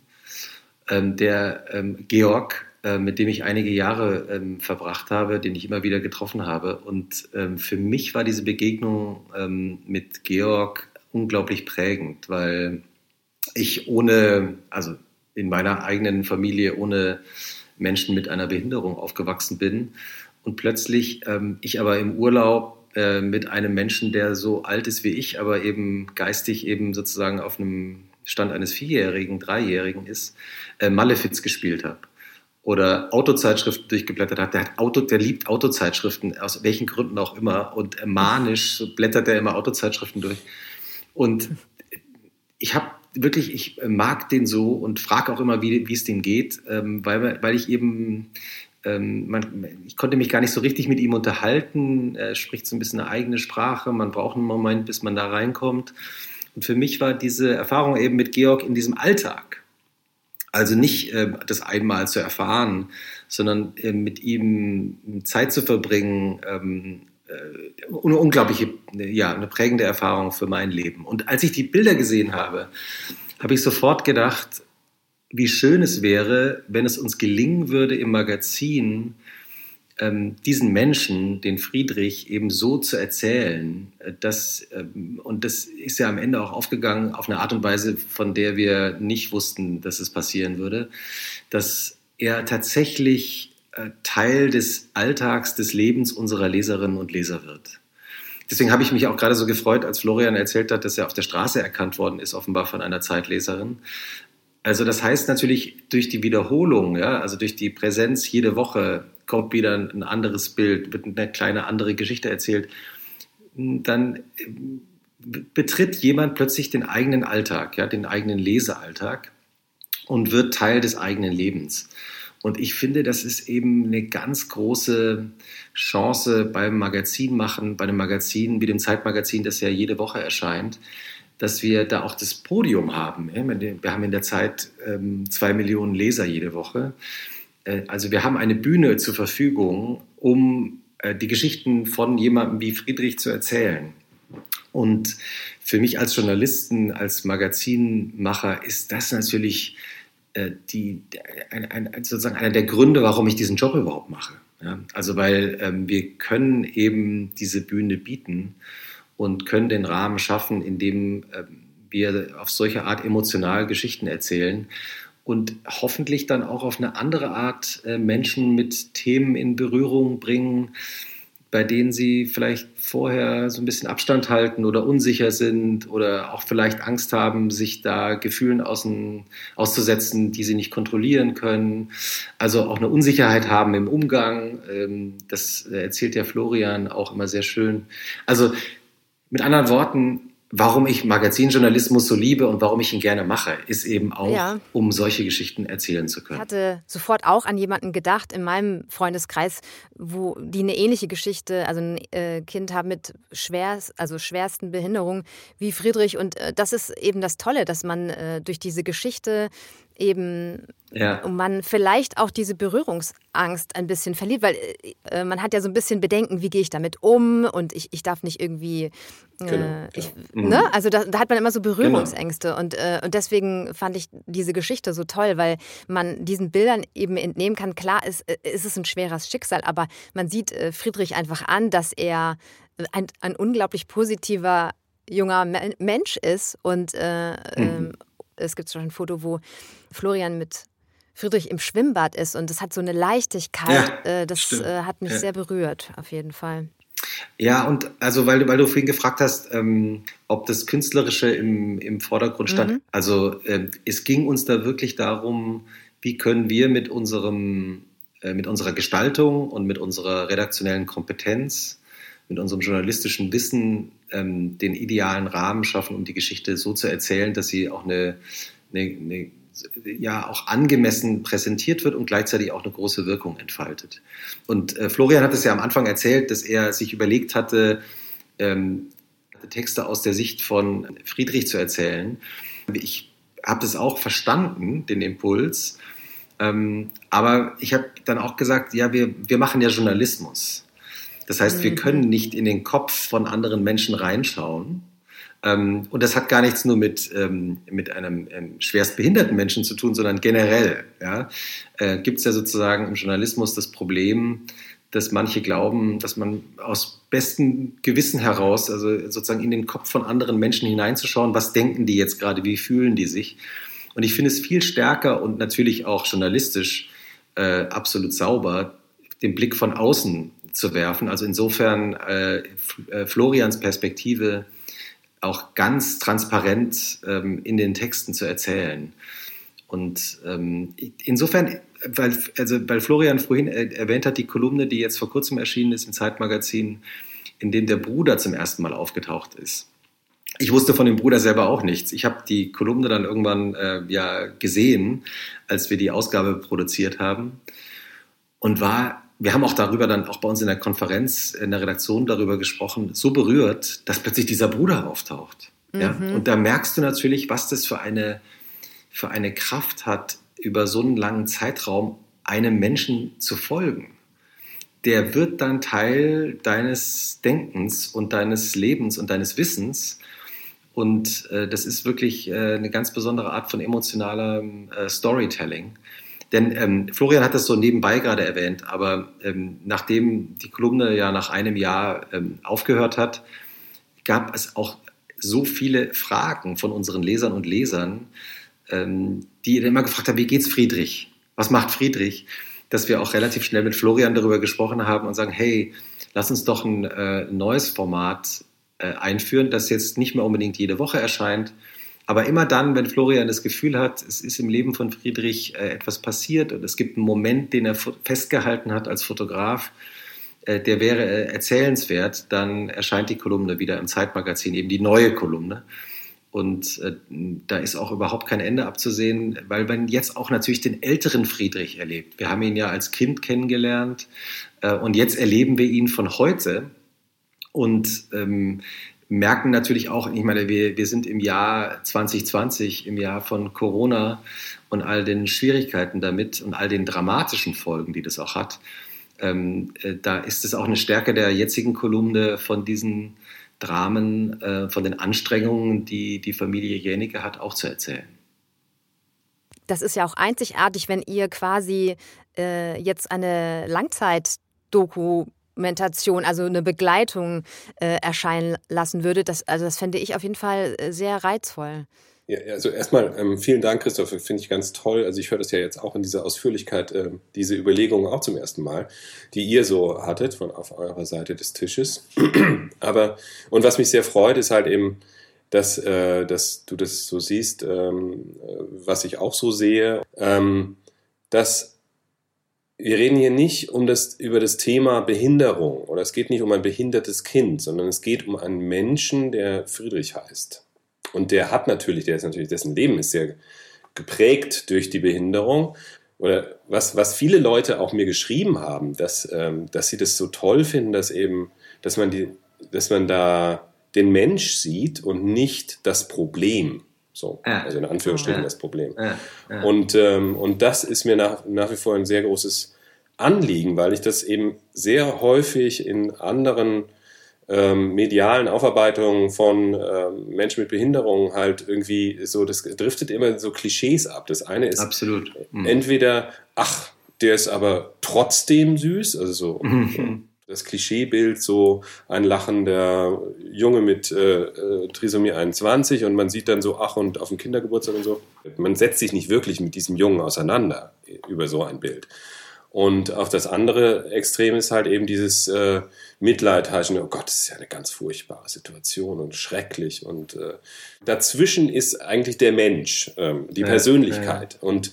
Speaker 3: ähm, der ähm, Georg, äh, mit dem ich einige Jahre ähm, verbracht habe, den ich immer wieder getroffen habe. Und ähm, für mich war diese Begegnung ähm, mit Georg unglaublich prägend, weil ich ohne, also in meiner eigenen Familie ohne Menschen mit einer Behinderung aufgewachsen bin und plötzlich ähm, ich aber im Urlaub äh, mit einem Menschen, der so alt ist wie ich, aber eben geistig eben sozusagen auf einem Stand eines Vierjährigen, Dreijährigen ist, äh, Malefiz gespielt habe oder Autozeitschriften durchgeblättert hat. Der, hat Auto, der liebt Autozeitschriften, aus welchen Gründen auch immer. Und äh, manisch blättert er immer Autozeitschriften durch. Und ich habe wirklich, ich mag den so und frage auch immer, wie, wie es dem geht, ähm, weil, weil ich eben, ähm, man, ich konnte mich gar nicht so richtig mit ihm unterhalten. Er spricht so ein bisschen eine eigene Sprache. Man braucht einen Moment, bis man da reinkommt. Und für mich war diese Erfahrung eben mit Georg in diesem Alltag, also nicht äh, das einmal zu erfahren, sondern äh, mit ihm Zeit zu verbringen, ähm, äh, eine unglaubliche, ja, eine prägende Erfahrung für mein Leben. Und als ich die Bilder gesehen habe, habe ich sofort gedacht, wie schön es wäre, wenn es uns gelingen würde, im Magazin ähm, diesen Menschen, den Friedrich, eben so zu erzählen, äh, dass, ähm, und das ist ja am Ende auch aufgegangen auf eine Art und Weise, von der wir nicht wussten, dass es passieren würde, dass er tatsächlich äh, Teil des Alltags, des Lebens unserer Leserinnen und Leser wird. Deswegen habe ich mich auch gerade so gefreut, als Florian erzählt hat, dass er auf der Straße erkannt worden ist, offenbar von einer Zeitleserin. Also das heißt natürlich durch die Wiederholung, ja, also durch die Präsenz jede Woche kommt wieder ein anderes Bild, wird eine kleine andere Geschichte erzählt, dann äh, betritt jemand plötzlich den eigenen Alltag, ja, den eigenen Lesealltag und wird Teil des eigenen Lebens. Und ich finde, das ist eben eine ganz große Chance beim Magazinmachen, bei einem Magazin wie dem Zeitmagazin, das ja jede Woche erscheint, dass wir da auch das Podium haben. Wir haben in der Zeit ähm, zwei Millionen Leser jede Woche. Äh, also wir haben eine Bühne zur Verfügung, um äh, die Geschichten von jemandem wie Friedrich zu erzählen. Und für mich als Journalisten, als Magazinmacher ist das natürlich äh, die, sozusagen einer der Gründe, warum ich diesen Job überhaupt mache. Also weil ähm, wir können eben diese Bühne bieten und können den Rahmen schaffen, in dem ähm, wir auf solche Art emotional Geschichten erzählen und hoffentlich dann auch auf eine andere Art äh, Menschen mit Themen in Berührung bringen, bei denen sie vielleicht vorher so ein bisschen Abstand halten oder unsicher sind oder auch vielleicht Angst haben, sich da Gefühlen außen, auszusetzen, die sie nicht kontrollieren können. Also auch eine Unsicherheit haben im Umgang. Ähm, das erzählt ja Florian auch immer sehr schön. Also mit anderen Worten, warum ich Magazinjournalismus so liebe und warum ich ihn gerne mache, ist eben auch,
Speaker 2: Ja.
Speaker 3: um solche Geschichten erzählen zu
Speaker 2: Ich
Speaker 3: können.
Speaker 2: hatte sofort auch an jemanden gedacht in meinem Freundeskreis, wo die eine ähnliche Geschichte, also ein äh, Kind haben mit schwerst, also schwersten Behinderungen wie Friedrich. Und äh, das ist eben das Tolle, dass man äh, durch diese Geschichte eben
Speaker 3: Ja.
Speaker 2: und man vielleicht auch diese Berührungsangst ein bisschen verliert, weil äh, man hat ja so ein bisschen Bedenken, wie gehe ich damit um und ich, ich darf nicht irgendwie, äh,
Speaker 4: Genau,
Speaker 2: ich,
Speaker 3: genau.
Speaker 2: ne? also da, da hat man immer so Berührungsängste und, äh, und deswegen fand ich diese Geschichte so toll, weil man diesen Bildern eben entnehmen kann, klar ist, äh, ist es ein schweres Schicksal, aber man sieht äh, Friedrich einfach an, dass er ein, ein unglaublich positiver junger Me- Mensch ist und äh, ähm, es gibt schon ein Foto, wo Florian mit Friedrich im Schwimmbad ist und das hat so eine Leichtigkeit.
Speaker 3: Ja,
Speaker 2: äh, das
Speaker 3: stimmt.
Speaker 2: äh, hat mich
Speaker 3: Ja.
Speaker 2: sehr berührt, auf jeden Fall.
Speaker 3: Ja, und also weil, weil du vorhin gefragt hast, ähm, ob das Künstlerische im, im Vordergrund stand.
Speaker 2: Mhm.
Speaker 3: Also ähm, es ging uns da wirklich darum, wie können wir mit unserem, äh, mit unserer Gestaltung und mit unserer redaktionellen Kompetenz, mit unserem journalistischen Wissen ähm, den idealen Rahmen schaffen, um die Geschichte so zu erzählen, dass sie auch eine, eine, eine ja auch angemessen präsentiert wird und gleichzeitig auch eine große Wirkung entfaltet. Und äh, Florian hat es ja am Anfang erzählt, dass er sich überlegt hatte, ähm, Texte aus der Sicht von Friedrich zu erzählen. Ich habe das auch verstanden, den Impuls. Ähm, aber ich habe dann auch gesagt, ja, wir, wir machen ja Journalismus. Das heißt, wir können nicht in den Kopf von anderen Menschen reinschauen. Ähm, und das hat gar nichts nur mit, ähm, mit einem ähm, schwerst behinderten Menschen zu tun, sondern generell ja, äh, gibt es ja sozusagen im Journalismus das Problem, dass manche glauben, dass man aus bestem Gewissen heraus, also sozusagen in den Kopf von anderen Menschen hineinzuschauen, was denken die jetzt gerade, wie fühlen die sich. Und ich finde es viel stärker und natürlich auch journalistisch äh, absolut sauber, den Blick von außen zu werfen. Also insofern äh, äh, Florians Perspektive auch ganz transparent ähm, in den Texten zu erzählen. Und ähm, insofern, weil, also, weil Florian vorhin äh, erwähnt hat, die Kolumne, die jetzt vor kurzem erschienen ist im Zeitmagazin, in dem der Bruder zum ersten Mal aufgetaucht ist. Ich wusste von dem Bruder selber auch nichts. Ich habe die Kolumne dann irgendwann äh, ja gesehen, als wir die Ausgabe produziert haben und war, wir haben auch darüber dann auch bei uns in der Konferenz, in der Redaktion darüber gesprochen, so berührt, dass plötzlich dieser Bruder auftaucht. Ja? Und da merkst du natürlich, was das für eine, für eine Kraft hat, über so einen langen Zeitraum einem Menschen zu folgen. Der wird dann Teil deines Denkens und deines Lebens und deines Wissens. Und äh, das ist wirklich äh, eine ganz besondere Art von emotionalem äh, Storytelling. Denn ähm, Florian hat das so nebenbei gerade erwähnt, aber ähm, nachdem die Kolumne ja nach einem Jahr ähm, aufgehört hat, gab es auch so viele Fragen von unseren Lesern und Lesern, ähm, die immer gefragt haben, wie geht's Friedrich? Was macht Friedrich? Dass wir auch relativ schnell mit Florian darüber gesprochen haben und sagen, hey, lass uns doch ein äh, neues Format äh, einführen, das jetzt nicht mehr unbedingt jede Woche erscheint, aber immer dann, wenn Florian das Gefühl hat, es ist im Leben von Friedrich äh, etwas passiert und es gibt einen Moment, den er festgehalten hat als Fotograf, äh, der wäre äh, erzählenswert, dann erscheint die Kolumne wieder im Zeitmagazin, eben die neue Kolumne. Und da ist auch überhaupt kein Ende abzusehen, weil man jetzt auch natürlich den älteren Friedrich erlebt. Wir haben ihn ja als Kind kennengelernt und jetzt erleben wir ihn von heute und ähm, merken natürlich auch, ich meine, wir, wir sind im Jahr 2020, im Jahr von Corona und all den Schwierigkeiten damit und all den dramatischen Folgen, die das auch hat. Ähm, äh, da ist es auch eine Stärke der jetzigen Kolumne von diesen Dramen, äh, von den Anstrengungen, die die Familie Jänicke hat, auch zu erzählen.
Speaker 2: Das ist ja auch einzigartig, wenn ihr quasi äh, jetzt eine Langzeitdokumentation, also eine Begleitung äh, erscheinen lassen würdet. Das, also das fände ich auf jeden Fall äh, sehr reizvoll.
Speaker 4: Ja, also erstmal ähm, vielen Dank, Christoph, finde ich ganz toll. Also ich höre das ja jetzt auch in dieser Ausführlichkeit, ähm, diese Überlegungen auch zum ersten Mal, die ihr so hattet von auf eurer Seite des Tisches. *clears throat* Aber und was mich sehr freut, ist halt eben, dass, äh, dass du das so siehst, ähm, äh, was ich auch so sehe, ähm, dass wir reden hier nicht um das, über das Thema Behinderung oder es geht nicht um ein behindertes Kind, sondern es geht um einen Menschen, der Friedrich heißt. Und der hat natürlich, der ist natürlich, dessen Leben ist sehr geprägt durch die Behinderung. Oder was, was viele Leute auch mir geschrieben haben, dass, ähm, dass sie das so toll finden, dass eben, dass man die, dass man da den Mensch sieht und nicht das Problem. So, ja. also in Anführungsstrichen ja. das Problem. Ja. Und, ähm, und das ist mir nach, nach wie vor ein sehr großes Anliegen, weil ich das eben sehr häufig in anderen ähm, medialen Aufarbeitungen von ähm, Menschen mit Behinderungen halt irgendwie so, das driftet immer so Klischees ab. Das eine ist
Speaker 3: Absolut.
Speaker 4: Mhm. entweder, ach, der ist aber trotzdem süß, also so. Mhm das Klischeebild, so ein lachender Junge mit äh, äh, Trisomie 21 und man sieht dann so, ach und auf dem Kindergeburtstag und so. Man setzt sich nicht wirklich mit diesem Jungen auseinander über so ein Bild. Und auf das andere Extrem ist halt eben dieses äh, Mitleid, oh Gott, das ist ja eine ganz furchtbare Situation und schrecklich. Und äh, dazwischen ist eigentlich der Mensch, ähm, die Persönlichkeit. Ja, ja. Und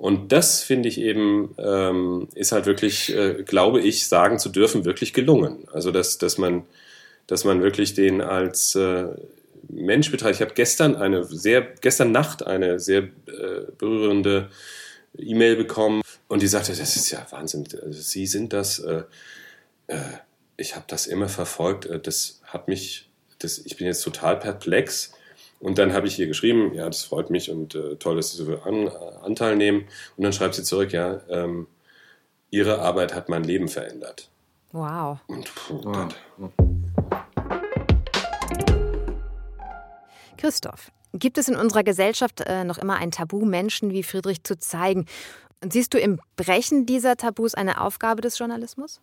Speaker 4: und das finde ich eben, ähm, ist halt wirklich, äh, glaube ich, sagen zu dürfen, wirklich gelungen. Also, dass, dass, man, dass man wirklich den als äh, Mensch betrachtet. Ich habe gestern eine sehr, gestern Nacht eine sehr äh, berührende E-Mail bekommen und die sagte, das ist ja Wahnsinn. Also, Sie sind das, äh, äh, ich habe das immer verfolgt, äh, das hat mich, das, ich bin jetzt total perplex und dann habe ich ihr geschrieben, ja, das freut mich und äh, toll, dass Sie so an, äh, Anteil nehmen. Und dann schreibt sie zurück, ja, ähm, Ihre Arbeit hat mein Leben verändert.
Speaker 2: Wow.
Speaker 4: Und, puh, wow.
Speaker 2: Christoph, gibt es in unserer Gesellschaft äh, noch immer ein Tabu, Menschen wie Friedrich zu zeigen? Und siehst du im Brechen dieser Tabus eine Aufgabe des Journalismus?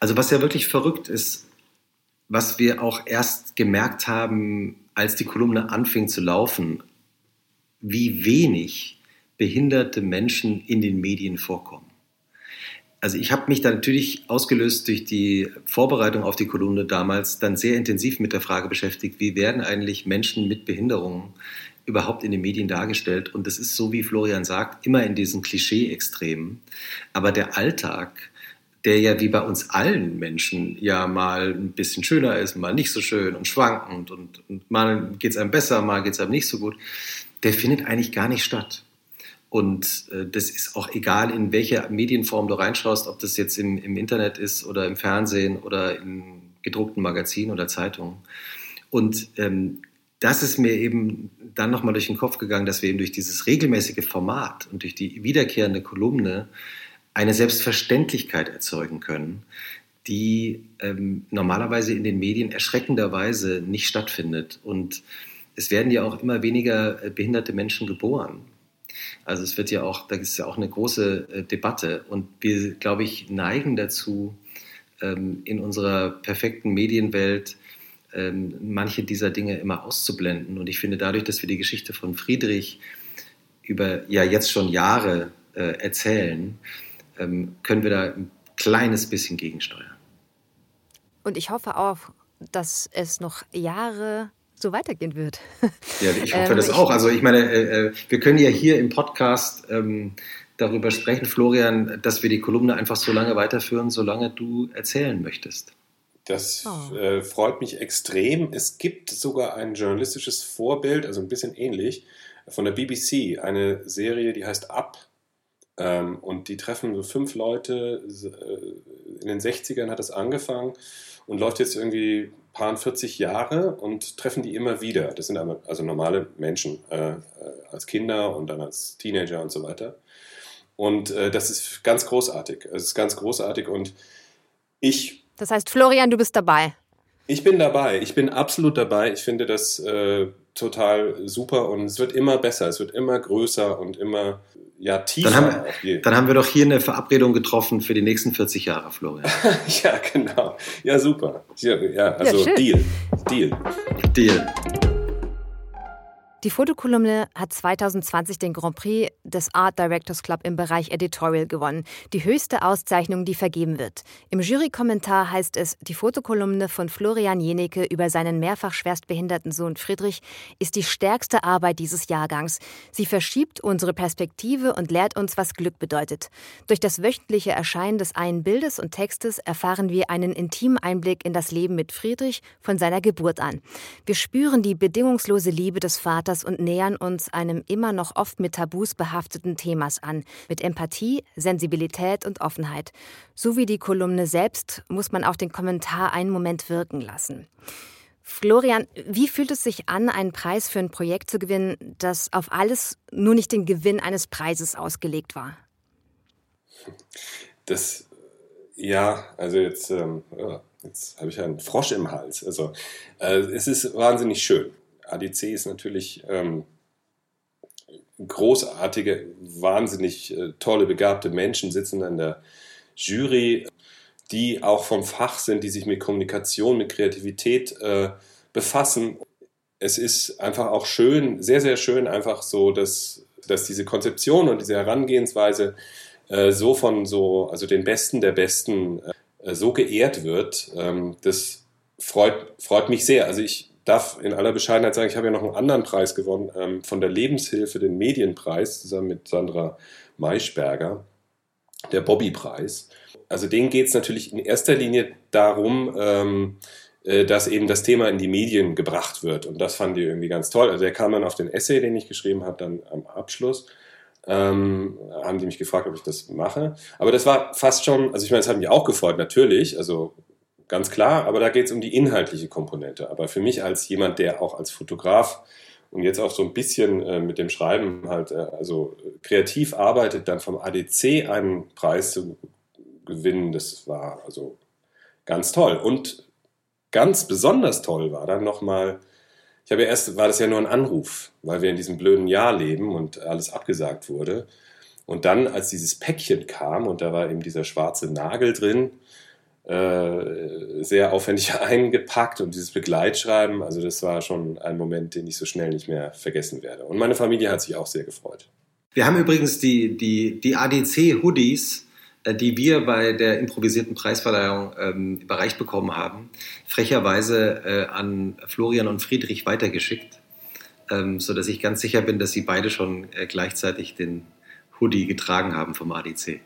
Speaker 3: Also was ja wirklich verrückt ist, was wir auch erst gemerkt haben, als die Kolumne anfing zu laufen, wie wenig behinderte Menschen in den Medien vorkommen. Also ich habe mich da natürlich ausgelöst durch die Vorbereitung auf die Kolumne damals dann sehr intensiv mit der Frage beschäftigt, wie werden eigentlich Menschen mit Behinderungen überhaupt in den Medien dargestellt. Und das ist so, wie Florian sagt, immer in diesen Klischee-Extremen. Aber der Alltag der ja wie bei uns allen Menschen ja mal ein bisschen schöner ist, mal nicht so schön und schwankend und, und mal geht es einem besser, mal geht es einem nicht so gut, der findet eigentlich gar nicht statt. Und äh, das ist auch egal, in welche Medienform du reinschaust, ob das jetzt im, im Internet ist oder im Fernsehen oder in gedruckten Magazinen oder Zeitungen. Und ähm, das ist mir eben dann nochmal durch den Kopf gegangen, dass wir eben durch dieses regelmäßige Format und durch die wiederkehrende Kolumne eine Selbstverständlichkeit erzeugen können, die ähm, normalerweise in den Medien erschreckenderweise nicht stattfindet. Und es werden ja auch immer weniger äh, behinderte Menschen geboren. Also es wird ja auch, da ist ja auch eine große äh, Debatte. Und wir, glaube ich, neigen dazu, ähm, in unserer perfekten Medienwelt ähm, manche dieser Dinge immer auszublenden. Und ich finde, dadurch, dass wir die Geschichte von Friedrich über ja jetzt schon Jahre äh, erzählen, ähm, können wir da ein kleines bisschen gegensteuern.
Speaker 2: Und ich hoffe auch, dass es noch Jahre so weitergehen wird. *laughs*
Speaker 3: Ja, ich hoffe ähm, das auch. Also ich meine, äh, äh, wir können ja hier im Podcast ähm, darüber sprechen, Florian, dass wir die Kolumne einfach so lange weiterführen, solange du erzählen möchtest.
Speaker 4: Das oh. äh, freut mich extrem. Es gibt sogar ein journalistisches Vorbild, also ein bisschen ähnlich, von der BBC, eine Serie, die heißt Up. Ähm, und die treffen so fünf Leute, äh, in den 60ern hat es angefangen und läuft jetzt irgendwie paar 40 Jahre und treffen die immer wieder. Das sind also normale Menschen, äh, äh, als Kinder und dann als Teenager und so weiter. Und äh, das ist ganz großartig. Es ist ganz großartig und ich.
Speaker 2: Das heißt, Florian, du bist dabei.
Speaker 4: Ich bin dabei. Ich bin absolut dabei. Ich finde das äh, total super und es wird immer besser. Es wird immer größer und immer ja, tiefer.
Speaker 3: Dann haben, dann haben wir doch hier eine Verabredung getroffen für die nächsten 40 Jahre, Florian. *laughs*
Speaker 4: ja, genau. Ja, super. Ja, ja also ja, Deal. Deal.
Speaker 3: Deal.
Speaker 2: Die Fotokolumne hat 2020 den Grand Prix des Art Directors Club im Bereich Editorial gewonnen, die höchste Auszeichnung, die vergeben wird. Im Jurykommentar heißt es, die Fotokolumne von Florian Jenecke über seinen mehrfach schwerstbehinderten Sohn Friedrich ist die stärkste Arbeit dieses Jahrgangs. Sie verschiebt unsere Perspektive und lehrt uns, was Glück bedeutet. Durch das wöchentliche Erscheinen des einen Bildes und Textes erfahren wir einen intimen Einblick in das Leben mit Friedrich von seiner Geburt an. Wir spüren die bedingungslose Liebe des Vaters Vaters und nähern uns einem immer noch oft mit Tabus behafteten Themas an, mit Empathie, Sensibilität und Offenheit. So wie die Kolumne selbst muss man auch den Kommentar einen Moment wirken lassen. Florian, wie fühlt es sich an, einen Preis für ein Projekt zu gewinnen, das auf alles, nur nicht den Gewinn eines Preises ausgelegt war?
Speaker 4: Das, ja, also jetzt, ähm, jetzt habe ich einen Frosch im Hals. Also, äh, es ist wahnsinnig schön. ADC ist natürlich ähm, großartige, wahnsinnig äh, tolle, begabte Menschen sitzen in der Jury, die auch vom Fach sind, die sich mit Kommunikation, mit Kreativität äh, befassen. Es ist einfach auch schön, sehr, sehr schön, einfach so, dass, dass diese Konzeption und diese Herangehensweise äh, so von so, also den Besten der Besten äh, so geehrt wird. Ähm, das freut, freut mich sehr. Also ich darf in aller Bescheidenheit sagen, ich habe ja noch einen anderen Preis gewonnen, ähm, von der Lebenshilfe, den Medienpreis, zusammen mit Sandra Maischberger, der Bobby-Preis. Also denen geht es natürlich in erster Linie darum, ähm, äh, dass eben das Thema in die Medien gebracht wird. Und das fand ich irgendwie ganz toll. Also er kam dann auf den Essay, den ich geschrieben habe, dann am Abschluss. Ähm, haben die mich gefragt, ob ich das mache. Aber das war fast schon, also ich meine, das hat mich auch gefreut, natürlich. Also ganz klar, aber da geht es um die inhaltliche Komponente. Aber für mich als jemand, der auch als Fotograf und jetzt auch so ein bisschen äh, mit dem Schreiben halt, äh, also kreativ arbeitet, dann vom ADC einen Preis zu gewinnen, das war also ganz toll. Und ganz besonders toll war dann nochmal, ich habe ja erst, war das ja nur ein Anruf, weil wir in diesem blöden Jahr leben und alles abgesagt wurde. Und dann, als dieses Päckchen kam und da war eben dieser schwarze Nagel drin, äh, sehr aufwendig *laughs* eingepackt und dieses Begleitschreiben, also das war schon ein Moment, den ich so schnell nicht mehr vergessen werde. Und meine Familie hat sich auch sehr gefreut.
Speaker 3: Wir haben übrigens die, die, die ADC-Hoodies, äh, die wir bei der improvisierten Preisverleihung ähm, überreicht bekommen haben, frecherweise äh, an Florian und Friedrich weitergeschickt, ähm, sodass ich ganz sicher bin, dass sie beide schon äh, gleichzeitig den Hoodie getragen haben vom ADC.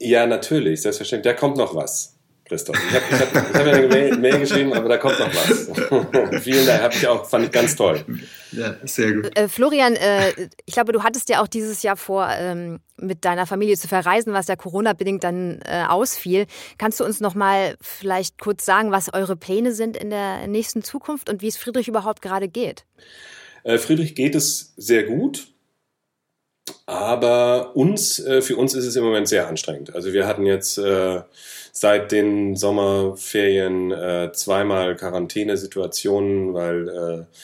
Speaker 4: Ja, natürlich, selbstverständlich. Da kommt noch was. Christoph. Ich habe hab, ich hab ja eine Mail, Mail, geschrieben, aber da kommt noch was. *laughs* Vielen Dank, habe ich auch, fand ich ganz toll.
Speaker 3: Ja, sehr gut.
Speaker 2: Äh, Florian, äh, ich glaube, du hattest ja auch dieses Jahr vor, ähm, mit deiner Familie zu verreisen, was ja Corona-bedingt dann äh, ausfiel. Kannst du uns noch mal vielleicht kurz sagen, was eure Pläne sind in der nächsten Zukunft und wie es Friedrich überhaupt gerade geht?
Speaker 4: Äh, Friedrich geht es sehr gut. Aber uns, äh, für uns ist es im Moment sehr anstrengend. Also wir hatten jetzt äh, seit den Sommerferien äh, zweimal Quarantänesituationen, weil äh,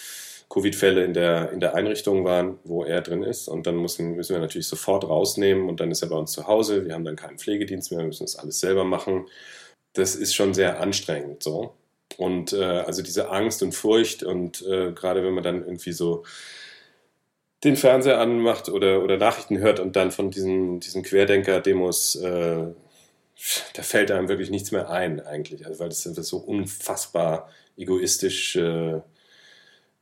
Speaker 4: Covid-Fälle in der, in der Einrichtung waren, wo er drin ist. Und dann müssen, müssen wir natürlich sofort rausnehmen und dann ist er bei uns zu Hause. Wir haben dann keinen Pflegedienst mehr, wir müssen das alles selber machen. Das ist schon sehr anstrengend so. Und äh, also diese Angst und Furcht und äh, gerade wenn man dann irgendwie so den Fernseher anmacht oder, oder Nachrichten hört und dann von diesen, diesen Querdenker-Demos, äh, da fällt einem wirklich nichts mehr ein eigentlich, also weil das, das so unfassbar egoistisch äh,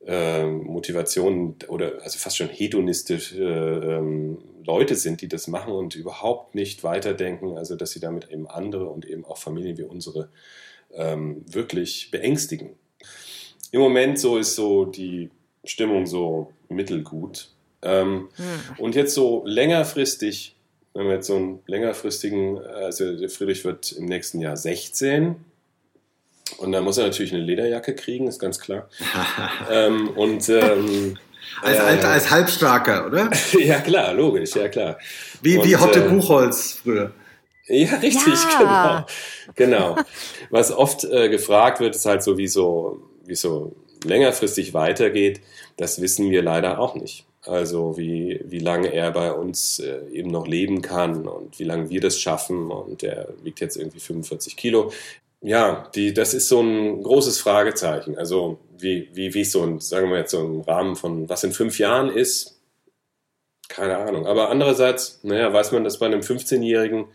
Speaker 4: äh, Motivationen oder also fast schon hedonistische ähm, Leute sind, die das machen und überhaupt nicht weiterdenken, also dass sie damit eben andere und eben auch Familien wie unsere ähm, wirklich beängstigen. Im Moment so ist so die Stimmung so mittelgut. Ähm, hm. Und jetzt so längerfristig, wenn wir jetzt so einen längerfristigen, also der Friedrich wird im nächsten Jahr 16. Und dann muss er natürlich eine Lederjacke kriegen, ist ganz klar. *laughs* ähm, und ähm,
Speaker 3: als, äh, Alter, als Halbstarker, oder? *laughs*
Speaker 4: ja, klar, logisch, ja, klar.
Speaker 3: Wie, und, wie Hotte äh, Buchholz früher.
Speaker 4: Ja, richtig, ja. genau. Genau. *laughs* Was oft äh, gefragt wird, ist halt so, wie so, wie so längerfristig weitergeht, das wissen wir leider auch nicht. Also wie, wie lange er bei uns äh, eben noch leben kann und wie lange wir das schaffen. Und er wiegt jetzt irgendwie 45 Kilo. ja, die, das ist so ein großes Fragezeichen. Also wie, wie, wie so ein, sagen wir jetzt so ein Rahmen von was in fünf Jahren ist, keine Ahnung. Aber andererseits, naja, weiß man, dass bei einem 15-Jährigen,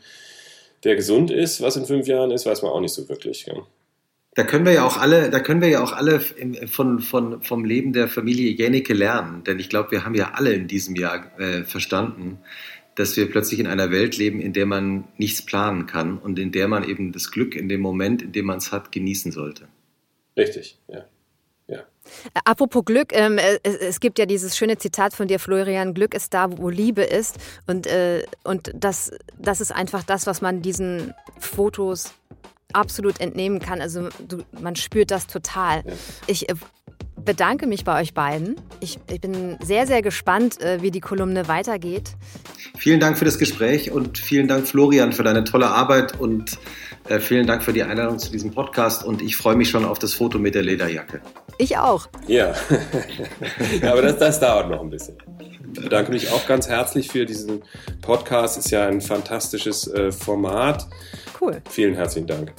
Speaker 4: der gesund ist, was in fünf Jahren ist, weiß man auch nicht so wirklich. Ja.
Speaker 3: Da können wir ja auch alle, da können wir ja auch alle von, von, vom Leben der Familie Jänicke lernen. Denn ich glaube, wir haben ja alle in diesem Jahr äh, verstanden, dass wir plötzlich in einer Welt leben, in der man nichts planen kann und in der man eben das Glück in dem Moment, in dem man es hat, genießen sollte.
Speaker 4: Richtig, ja. ja.
Speaker 2: Apropos Glück, ähm, es, es, gibt ja dieses schöne Zitat von dir, Florian, Glück ist da, wo Liebe ist. Und, äh, und das, das ist einfach das, was man diesen Fotos absolut entnehmen kann. Also du, man spürt das total. Ja. Ich äh, bedanke mich bei euch beiden. Ich, ich bin sehr, sehr gespannt, äh, wie die Kolumne weitergeht.
Speaker 3: Vielen Dank für das Gespräch und vielen Dank, Florian, für deine tolle Arbeit und äh, vielen Dank für die Einladung zu diesem Podcast und ich freue mich schon auf das Foto mit der Lederjacke.
Speaker 2: Ich auch.
Speaker 4: Ja, *laughs* ja aber das, das dauert noch ein bisschen. Ich bedanke mich auch ganz herzlich für diesen Podcast. Ist ja ein fantastisches äh, Format.
Speaker 2: Cool.
Speaker 4: Vielen herzlichen Dank.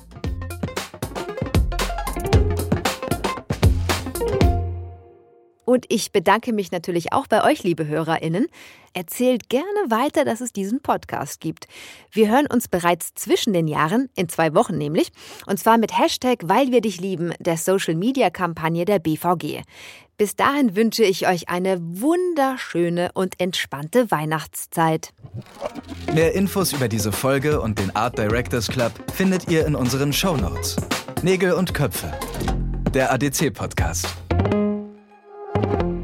Speaker 2: Und ich bedanke mich natürlich auch bei euch, liebe HörerInnen. Erzählt gerne weiter, dass es diesen Podcast gibt. Wir hören uns bereits zwischen den Jahren, in zwei Wochen nämlich, und zwar mit Hashtag Weil wir dich lieben, der Social-Media-Kampagne der BVG. Bis dahin wünsche ich euch eine wunderschöne und entspannte Weihnachtszeit.
Speaker 1: Mehr Infos über diese Folge und den Art Directors Club findet ihr in unseren Show Notes. Nägel und Köpfe. Der ADC-Podcast. Thank you.